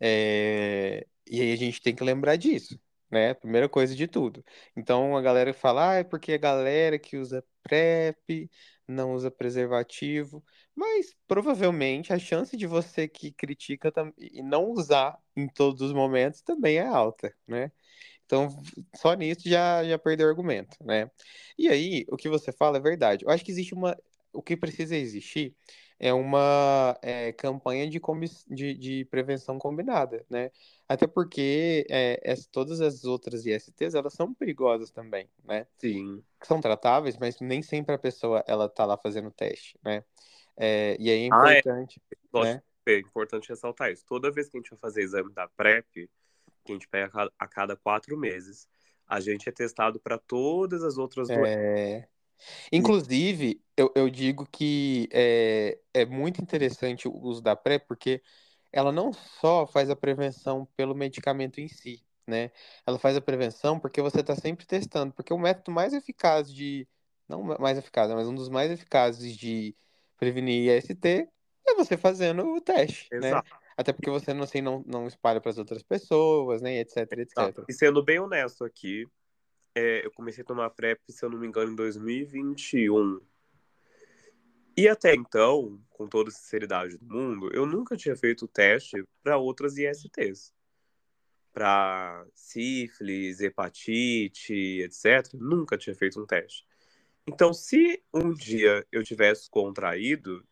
É, E aí a gente tem que lembrar disso, né? Primeira coisa de tudo. Então a galera fala, ah, é porque a galera que usa PrEP não usa preservativo. Mas provavelmente a chance de você que critica e não usar em todos os momentos também é alta, né? Então, só nisso já, já perdeu argumento, né? E aí, o que você fala é verdade. Eu acho que existe uma. O que precisa existir é uma é, campanha de, de, de prevenção combinada, né? Até porque é, es- todas as outras ISTs, elas são perigosas também, né? Sim. São tratáveis, mas nem sempre a pessoa, ela tá lá fazendo teste, né? É, e aí é Ah, é. importante, Lógico né? é importante ressaltar isso. Toda vez que a gente vai fazer exame da PrEP, que a gente pega a cada- a cada quatro meses, a gente é testado para todas as outras doenças. É, Inclusive, eu, eu digo que é, é muito interessante o uso da PrEP, porque ela não só faz a prevenção pelo medicamento em si, né? Ela faz a prevenção porque você está sempre testando, porque o método mais eficaz de, não mais eficaz, né, mas um dos mais eficazes de prevenir IST é você fazendo o teste, né? Exato. Até porque você não, assim, não, não espalha para as outras pessoas, né? Etc, etc. Exato. E sendo bem honesto aqui, é, eu comecei a tomar PrEP, se eu não me engano, em 2021. E até então, com toda a sinceridade do mundo, eu nunca tinha feito teste para outras ISTs. Para sífilis, hepatite, etc. Nunca tinha feito um teste. Então, se um dia eu tivesse contraído,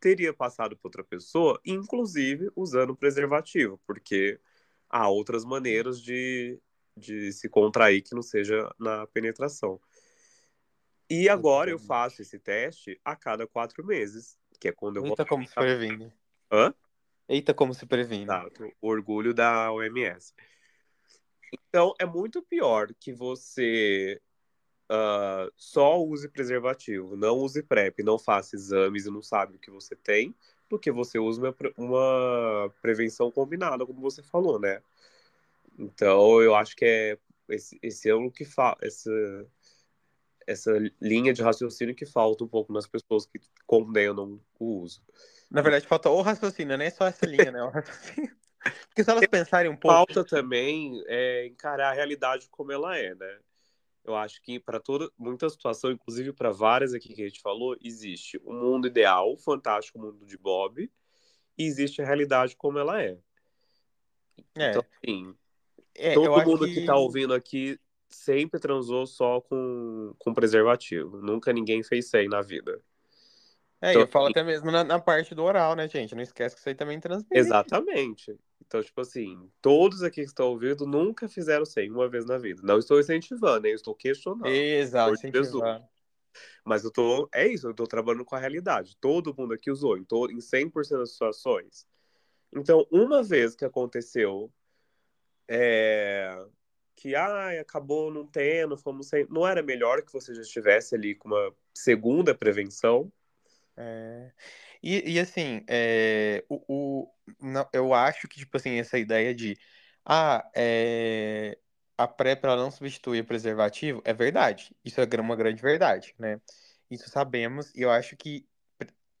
teria passado para outra pessoa, inclusive usando preservativo, porque há outras maneiras de, de se contrair que não seja na penetração. E agora eu faço esse teste a cada quatro meses, que é quando eu vou. Eita, como se previne. Hã? Eita, como se previne. Exato. Orgulho da OMS. Então, é muito pior que você ah, só use preservativo, não use PrEP, não faça exames e não sabe o que você tem, do que você use uma, uma prevenção combinada, como você falou, né? Então, eu acho que é esse, esse é o que fa essa, essa linha de raciocínio que falta um pouco nas pessoas que condenam o uso. Na verdade, falta o raciocínio, nem só essa linha, né? O raciocínio. Porque se elas pensarem um pouco. Falta também é, encarar a realidade como ela é, né? Eu acho que para toda muita situação, inclusive para várias aqui que a gente falou, existe o um mundo ideal, o fantástico mundo de Bob, e existe a realidade como ela é. É, Então, assim, é, todo mundo que... que tá ouvindo aqui sempre transou só com, com preservativo. Nunca ninguém fez 100 na vida. É, Então, eu falo assim, até mesmo na, na parte do oral, né, gente? Não esquece que isso aí também transmite. Exatamente. Então, tipo assim, todos aqui que estão ouvindo nunca fizeram 100 uma vez na vida. Não estou incentivando, eu estou questionando. Exato, incentivar. Mas eu tô. É isso, eu tô trabalhando com a realidade. Todo mundo aqui usou, em, to, em 100% das situações. Então, uma vez que aconteceu é, que ai, acabou não tendo, fomos sem. Não era melhor que você já estivesse ali com uma segunda prevenção? É. E, e assim, é, o, o- não, eu acho que, tipo assim, essa ideia de ah, é, a PrEP ela não substitui o preservativo é verdade. Isso é uma grande verdade, né? Isso sabemos, e eu acho que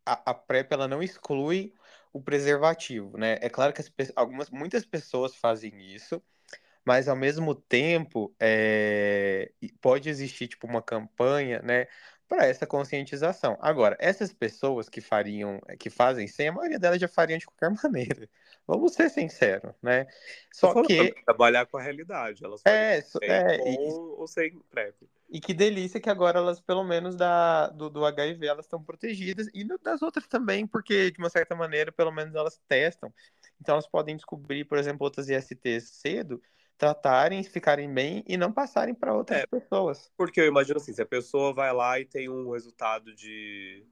a, a PrEP ela não exclui o preservativo, né? É claro que as algumas, muitas pessoas fazem isso, mas ao mesmo tempo é, pode existir tipo uma campanha, né, para essa conscientização. Agora, essas pessoas que fariam, que fazem sem, a maioria delas já fariam de qualquer maneira. Vamos ser sinceros, né? Só que trabalhar com a realidade. Elas é, sem é, com e, ou sem PrEP. e que delícia que agora elas, pelo menos da, do, do HIV, elas estão protegidas, e das outras também, porque de uma certa maneira, pelo menos elas testam. Então elas podem descobrir, por exemplo, outras ISTs cedo, tratarem, ficarem bem e não passarem para outras É, pessoas. porque eu imagino assim, se a pessoa vai lá e tem um resultado de,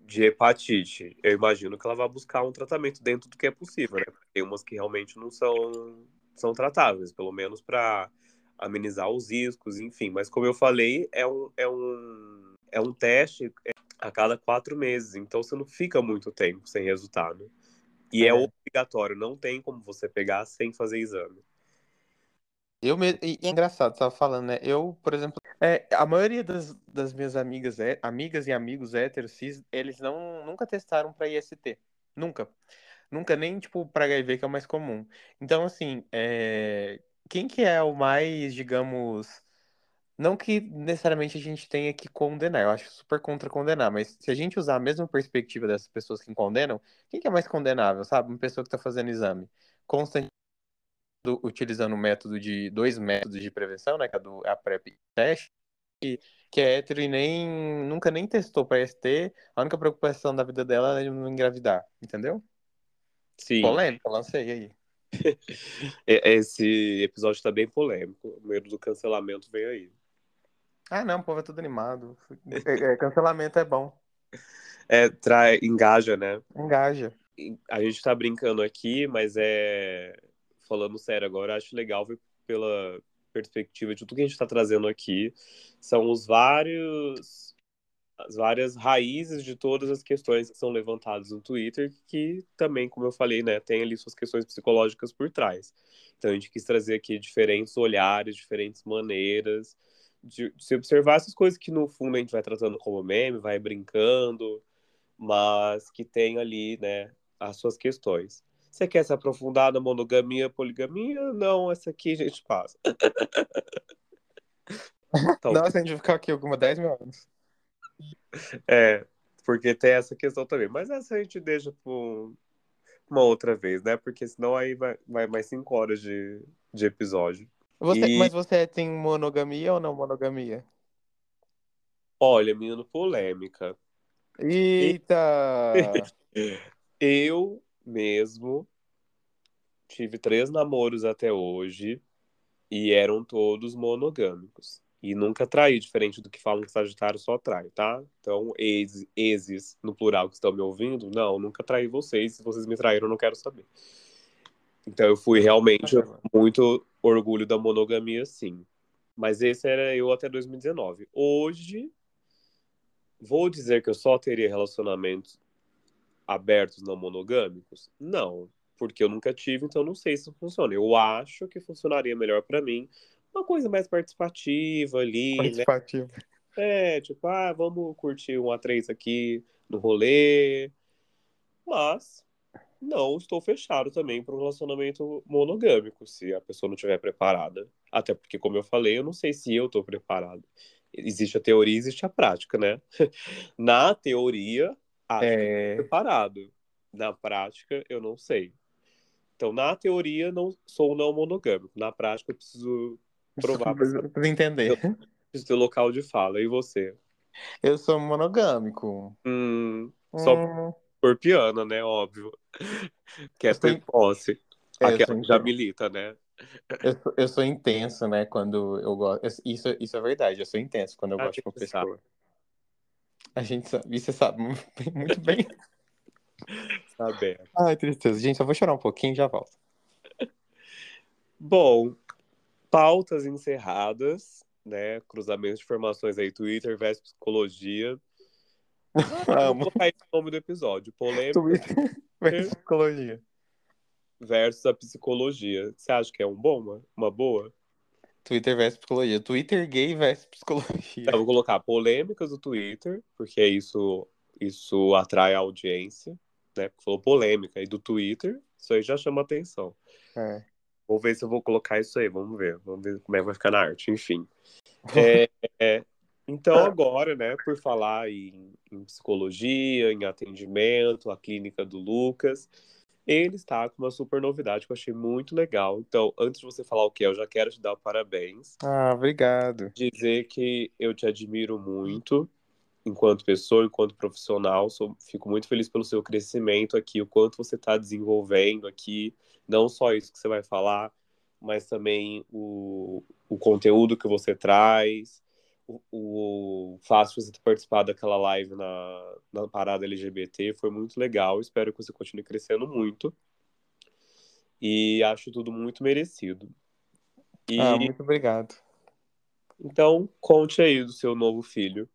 de, hepatite, eu imagino que ela vai buscar um tratamento dentro do que é possível, né? Tem umas que realmente não são, são tratáveis, pelo menos para amenizar os riscos, enfim. Mas como eu falei, é um, é um, é um teste a cada quatro meses, então você não fica muito tempo sem resultado. E é, É. obrigatório, não tem como você pegar sem fazer exame. Eu me... E é engraçado, você tava falando, né? Eu, por exemplo, é, a maioria das, das minhas amigas, é, amigas e amigos héteros, cis, eles não, nunca testaram para IST. Nunca. Nunca, nem, tipo, para HIV, que é o mais comum. Então, assim, é, quem que é o mais, digamos. Não que necessariamente a gente tenha que condenar, eu acho super contra condenar, mas se a gente usar a mesma perspectiva dessas pessoas que condenam, quem que é mais condenável, sabe? Uma pessoa que está fazendo exame constante, do- utilizando o método de dois métodos de prevenção, né? Que é do, a PrEP e o teste, e- que é hétero e nem nunca nem testou para ST, a única preocupação da vida dela é não engravidar, entendeu? Sim. Polêmica, lancei aí. Esse episódio tá bem polêmico. O medo do cancelamento vem aí. Ah, não, o povo é tudo animado. É- é, cancelamento é bom. É, trai, engaja, né? Engaja. A gente tá brincando aqui, mas é. Falando sério agora, acho legal ver pela perspectiva de tudo que a gente tá trazendo aqui. São os vários. As várias raízes de todas as questões que são levantadas no Twitter, que também, como eu falei, né, tem ali suas questões psicológicas por trás. Então a gente quis trazer aqui diferentes olhares, diferentes maneiras de, de se observar essas coisas que no fundo a gente vai tratando como meme, vai brincando, mas que tem ali, né, as suas questões. Você quer se aprofundar na monogamia, poligamia? Não, essa aqui a gente passa. Então, Nossa, a gente vai ficar aqui alguma 10 mil anos. é, porque tem essa questão também. Mas essa a gente deixa para uma outra vez, né? Porque senão aí vai, vai mais 5 horas de, de episódio. Você, E- Mas você tem monogamia ou não monogamia? Olha, menino, polêmica. Eita! Eu mesmo tive três namoros até hoje e eram todos monogâmicos. E nunca traí, diferente do que falam que Sagitário só trai, tá? Então, ex, exes, no plural, que estão me ouvindo, não, nunca traí vocês. Se vocês me traíram, eu não quero saber. Então, eu fui realmente muito orgulho da monogamia, sim. Mas esse era eu até 2019. Hoje, vou dizer que eu só teria relacionamentos abertos não monogâmicos? Não, porque eu nunca tive, então não sei se funciona. Eu acho que funcionaria melhor pra mim uma coisa mais participativa ali, né? Participativo. É, tipo, ah, vamos curtir um A3 aqui no rolê. Mas não estou fechado também para um relacionamento monogâmico, se a pessoa não estiver preparada. Até porque, como eu falei, eu não sei se eu estou preparado. Existe a teoria, existe a prática, né? Na teoria, acho que É... preparado. Na prática, eu não sei. Então, na teoria, não sou não monogâmico. Na prática, eu preciso provar, Preciso entender. preciso ter local de fala. E você? Eu sou monogâmico. Hum, só Hum, escorpiana, né? Óbvio. Eu sou ter in- posse. É, eu Aquela que já milita, né? Eu, sou- eu sou intenso, né? Quando eu gosto. Isso, isso é verdade, eu sou intenso quando eu gosto de uma você sabe. pessoa. A gente sabe, isso você sabe muito bem-. Saber. Ai, tristeza. Gente, só vou chorar um pouquinho e já volto. Bom, pautas encerradas, né? Cruzamento de informações aí, Twitter versus psicologia. Vou colocar esse nome do episódio. Polêmica Twitter versus psicologia. versus a psicologia. Você acha que é um bom, uma, uma boa? Twitter versus psicologia. Twitter gay versus psicologia. Eu vou colocar polêmicas do Twitter, porque isso, isso atrai a audiência, né? Porque falou polêmica. E do Twitter, isso aí já chama atenção. É. Vou ver se eu vou colocar isso aí, vamos ver. Vamos ver como é que vai ficar na arte, enfim. É, é, então, agora, né, por falar em, em psicologia, em atendimento, a clínica do Lucas, ele está com uma super novidade que eu achei muito legal. Então, antes de você falar o que é, eu já quero te dar parabéns. Ah, obrigado. Dizer que eu te admiro muito enquanto pessoa, enquanto profissional. Sou, fico muito feliz pelo seu crescimento aqui, o quanto você está desenvolvendo aqui. Não só isso que você vai falar, mas também o, o conteúdo que você traz, o, o de você ter participado daquela live na, na parada LGBT foi muito legal. Espero que você continue crescendo muito. E acho tudo muito merecido. E Ah, muito obrigado. então, conte aí do seu novo filho.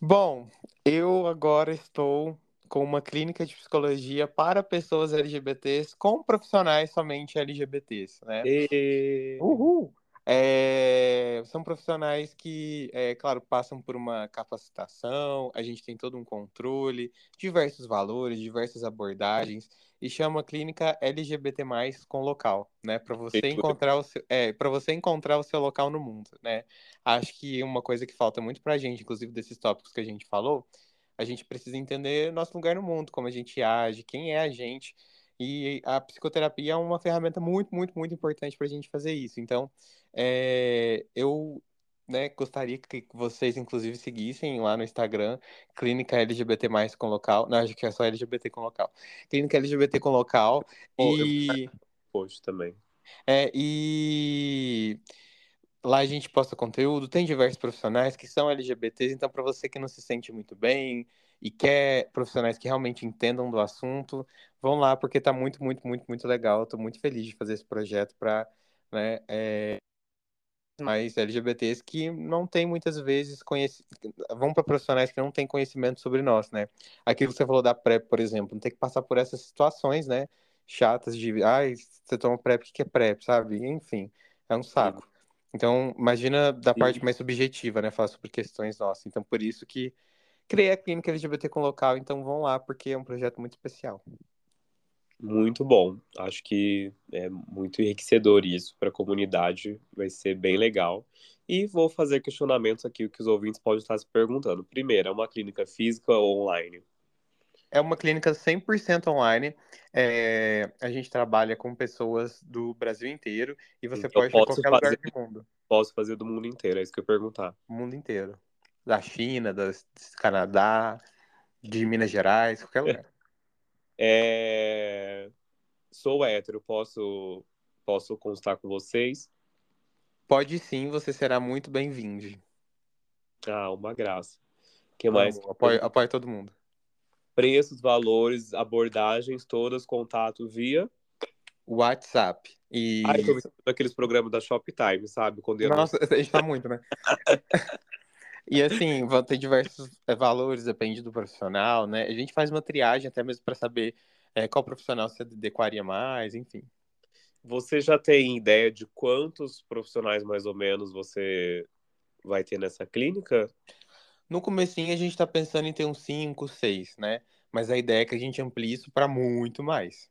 Bom, eu agora estou com uma clínica de psicologia para pessoas LGBTs com profissionais somente LGBTs, né? E... Uhul! É, são profissionais que, é, claro, passam por uma capacitação, a gente tem todo um controle, diversos valores, diversas abordagens, e chama clínica LGBT+, com local, né? Para você encontrar o seu, é, para você encontrar o seu local no mundo, né? Acho que uma coisa que falta muito pra gente, inclusive desses tópicos que a gente falou, a gente precisa entender nosso lugar no mundo, como a gente age, quem é a gente, e a psicoterapia é uma ferramenta muito, muito, muito importante para a gente fazer isso. Então, é, eu né, gostaria que vocês, inclusive, seguissem lá no Instagram, Clínica LGBT com local. Não, acho que é só LGBT com local. Clínica LGBT com local. Oh, eu- E, Hoje também. é, e lá a gente posta conteúdo, tem diversos profissionais que são LGBTs, então para você que não se sente muito bem e quer profissionais que realmente entendam do assunto, vão lá porque tá muito, muito, muito, muito legal. Tô muito feliz de fazer esse projeto para, né, é, mais LGBTs que não tem muitas vezes conhecimento, vão para profissionais que não têm conhecimento sobre nós, né? Aquilo que você falou da PrEP, por exemplo, não tem que passar por essas situações, né? Chatas de, ai, você toma PrEP, o que é PrEP, sabe? Enfim, é um saco. Então, imagina da parte mais subjetiva, né? Falar sobre questões nossas. Então, por isso que criei a clínica LGBT com local. Então, vão lá, porque é um projeto muito especial. Muito bom. Acho que é muito enriquecedor isso para a comunidade. Vai ser bem legal. E vou fazer questionamentos aqui que os ouvintes podem estar se perguntando. Primeiro, é uma clínica física ou online? É uma clínica 100% online. É, a gente trabalha com pessoas do Brasil inteiro e você Então, pode ir qualquer lugar fazer- do mundo. Posso fazer do mundo inteiro, é isso que eu ia perguntar. O mundo inteiro. Da China, do Canadá, de Minas Gerais, qualquer lugar. É... Sou hétero, posso, posso constar com vocês? Pode sim, você será muito bem-vindo. Ah, uma graça. Que mais? Vamos, apoio, apoio todo mundo. Preços, valores, abordagens, todas, contato via. WhatsApp. E. Eu tô aqueles programas da Shoptime, sabe? Quando Nossa, a gente tá muito, né? E assim, vão ter diversos é, valores, depende do profissional, né? A gente faz uma triagem até mesmo para saber é, qual profissional se adequaria mais, enfim. Você já tem ideia de quantos profissionais mais ou menos você vai ter nessa clínica? No comecinho a gente tá pensando em ter uns 5, 6, né? Mas a ideia é que a gente amplie isso para muito mais.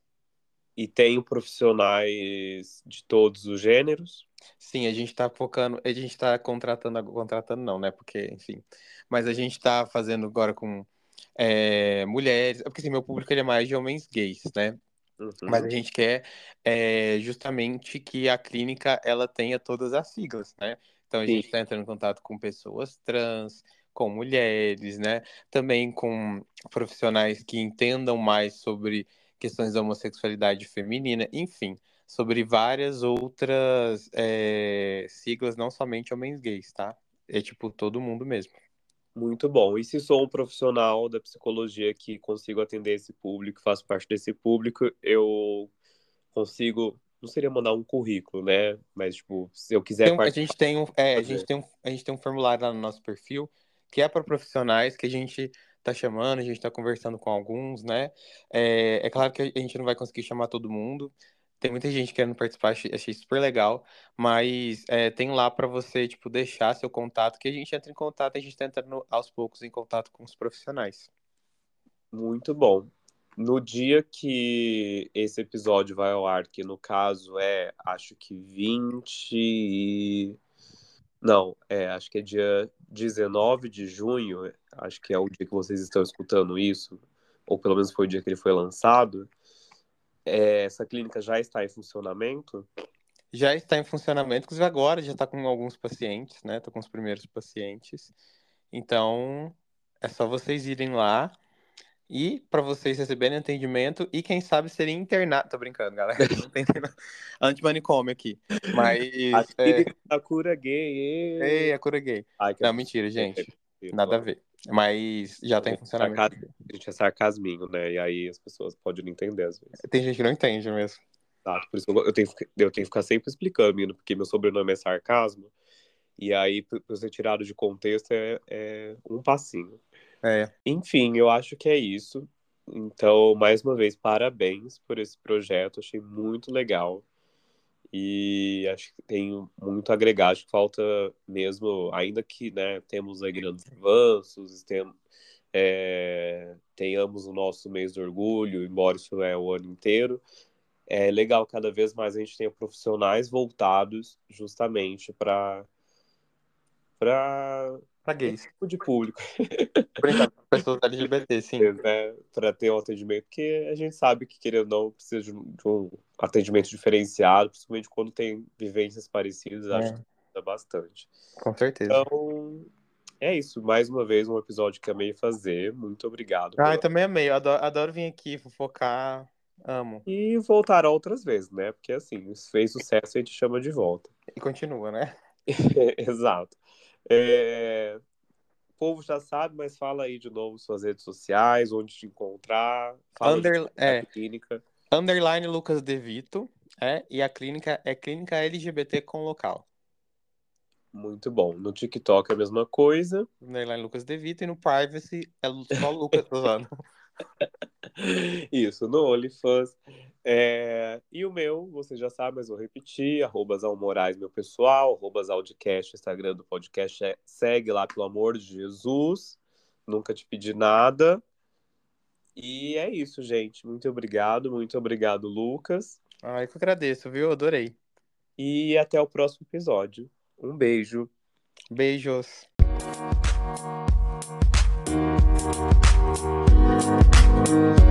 E tem profissionais de todos os gêneros? Sim, a gente tá focando, a gente tá contratando, contratando não, né? Porque, enfim. Mas a gente tá fazendo agora com é, mulheres, porque assim, meu público ele é mais de homens gays, né? Uhum. Mas a gente quer é, justamente que a clínica ela tenha todas as siglas, né? Então a Sim. gente está entrando em contato com pessoas trans, com mulheres, né? Também com profissionais que entendam mais sobre questões da homossexualidade feminina, enfim, sobre várias outras é, siglas, não somente homens gays, tá? É tipo todo mundo mesmo. Muito bom. E se sou um profissional da psicologia que consigo atender esse público, faço parte desse público, eu consigo não seria mandar um currículo, né? Mas tipo, se eu quiser tem, a gente tem um, é, a gente tem um, a gente tem um formulário lá no nosso perfil que é para profissionais que a gente tá chamando, a gente tá conversando com alguns, né? É, é claro que a gente não vai conseguir chamar todo mundo. Tem muita gente querendo participar, achei, super legal, mas é, tem lá para você, tipo, deixar seu contato, que a gente entra em contato, a gente tá entrando aos poucos em contato com os profissionais. Muito bom. No dia que esse episódio vai ao ar, que no caso é, acho que 20 Não, é, acho que é dia 19 de junho, acho que é o dia que vocês estão escutando isso, ou pelo menos foi o dia que ele foi lançado. É, essa clínica já está em funcionamento? Já está em funcionamento, inclusive agora já está com alguns pacientes, né? Estou com os primeiros pacientes. Então, é só vocês irem lá e para vocês receberem atendimento e quem sabe serem internados. Tô brincando, galera. Não tem antimanicômio aqui. Mas. A, é... a cura gay. Ei, a cura gay. Ai, Não, mentira, gente. Nada a ver. Mas já tá em funcionamento. A gente é sarcasminho, né? E aí as pessoas podem não entender às vezes. Tem gente que não entende mesmo. Exato, por isso eu tenho, eu tenho que ficar sempre explicando, menino, porque meu sobrenome é sarcasmo. E aí, pra ser tirado de contexto, é, é um passinho. É. Enfim, eu acho que é isso. Então, mais uma vez, parabéns por esse projeto. Achei muito legal. E acho que tem muito a agregar. Acho que falta mesmo, ainda que né, temos aí grandes avanços, tem, é, tenhamos o nosso mês do orgulho, embora isso é o ano inteiro. É legal cada vez mais a gente tenha profissionais voltados justamente para para para gays. Tipo de público. Pessoas LGBT, sim. É, para ter um atendimento, porque a gente sabe que, querendo ou não, precisa de de um atendimento diferenciado, principalmente quando tem vivências parecidas, é. acho que ajuda bastante. Com certeza. Então, é isso. Mais uma vez, um episódio que amei fazer. Muito obrigado. Ah, pela... eu também amei. Eu adoro, adoro vir aqui fofocar. Amo. E voltar outras vezes, né? Porque assim, fez sucesso e a gente chama de volta. E continua, né? Exato. É... O povo já sabe, mas fala aí de novo suas redes sociais, onde te encontrar. Fala Under... é. clínica. Underline Lucas Devito. É, e a clínica é clínica LGBT com local. Muito bom. No TikTok é a mesma coisa. Underline Lucas Devito e no Privacy é só Lucas usando. Isso, no OnlyFans. É... E o meu, você já sabe, mas vou repetir, arroba Moraes, meu pessoal, arroba Zaldcast, Instagram do podcast, é... segue lá, pelo amor de Jesus, nunca te pedi nada. E é isso, gente, muito obrigado, muito obrigado, Lucas. Ai, que eu agradeço, viu? Adorei. E até o próximo episódio. Um beijo. Beijos. Thank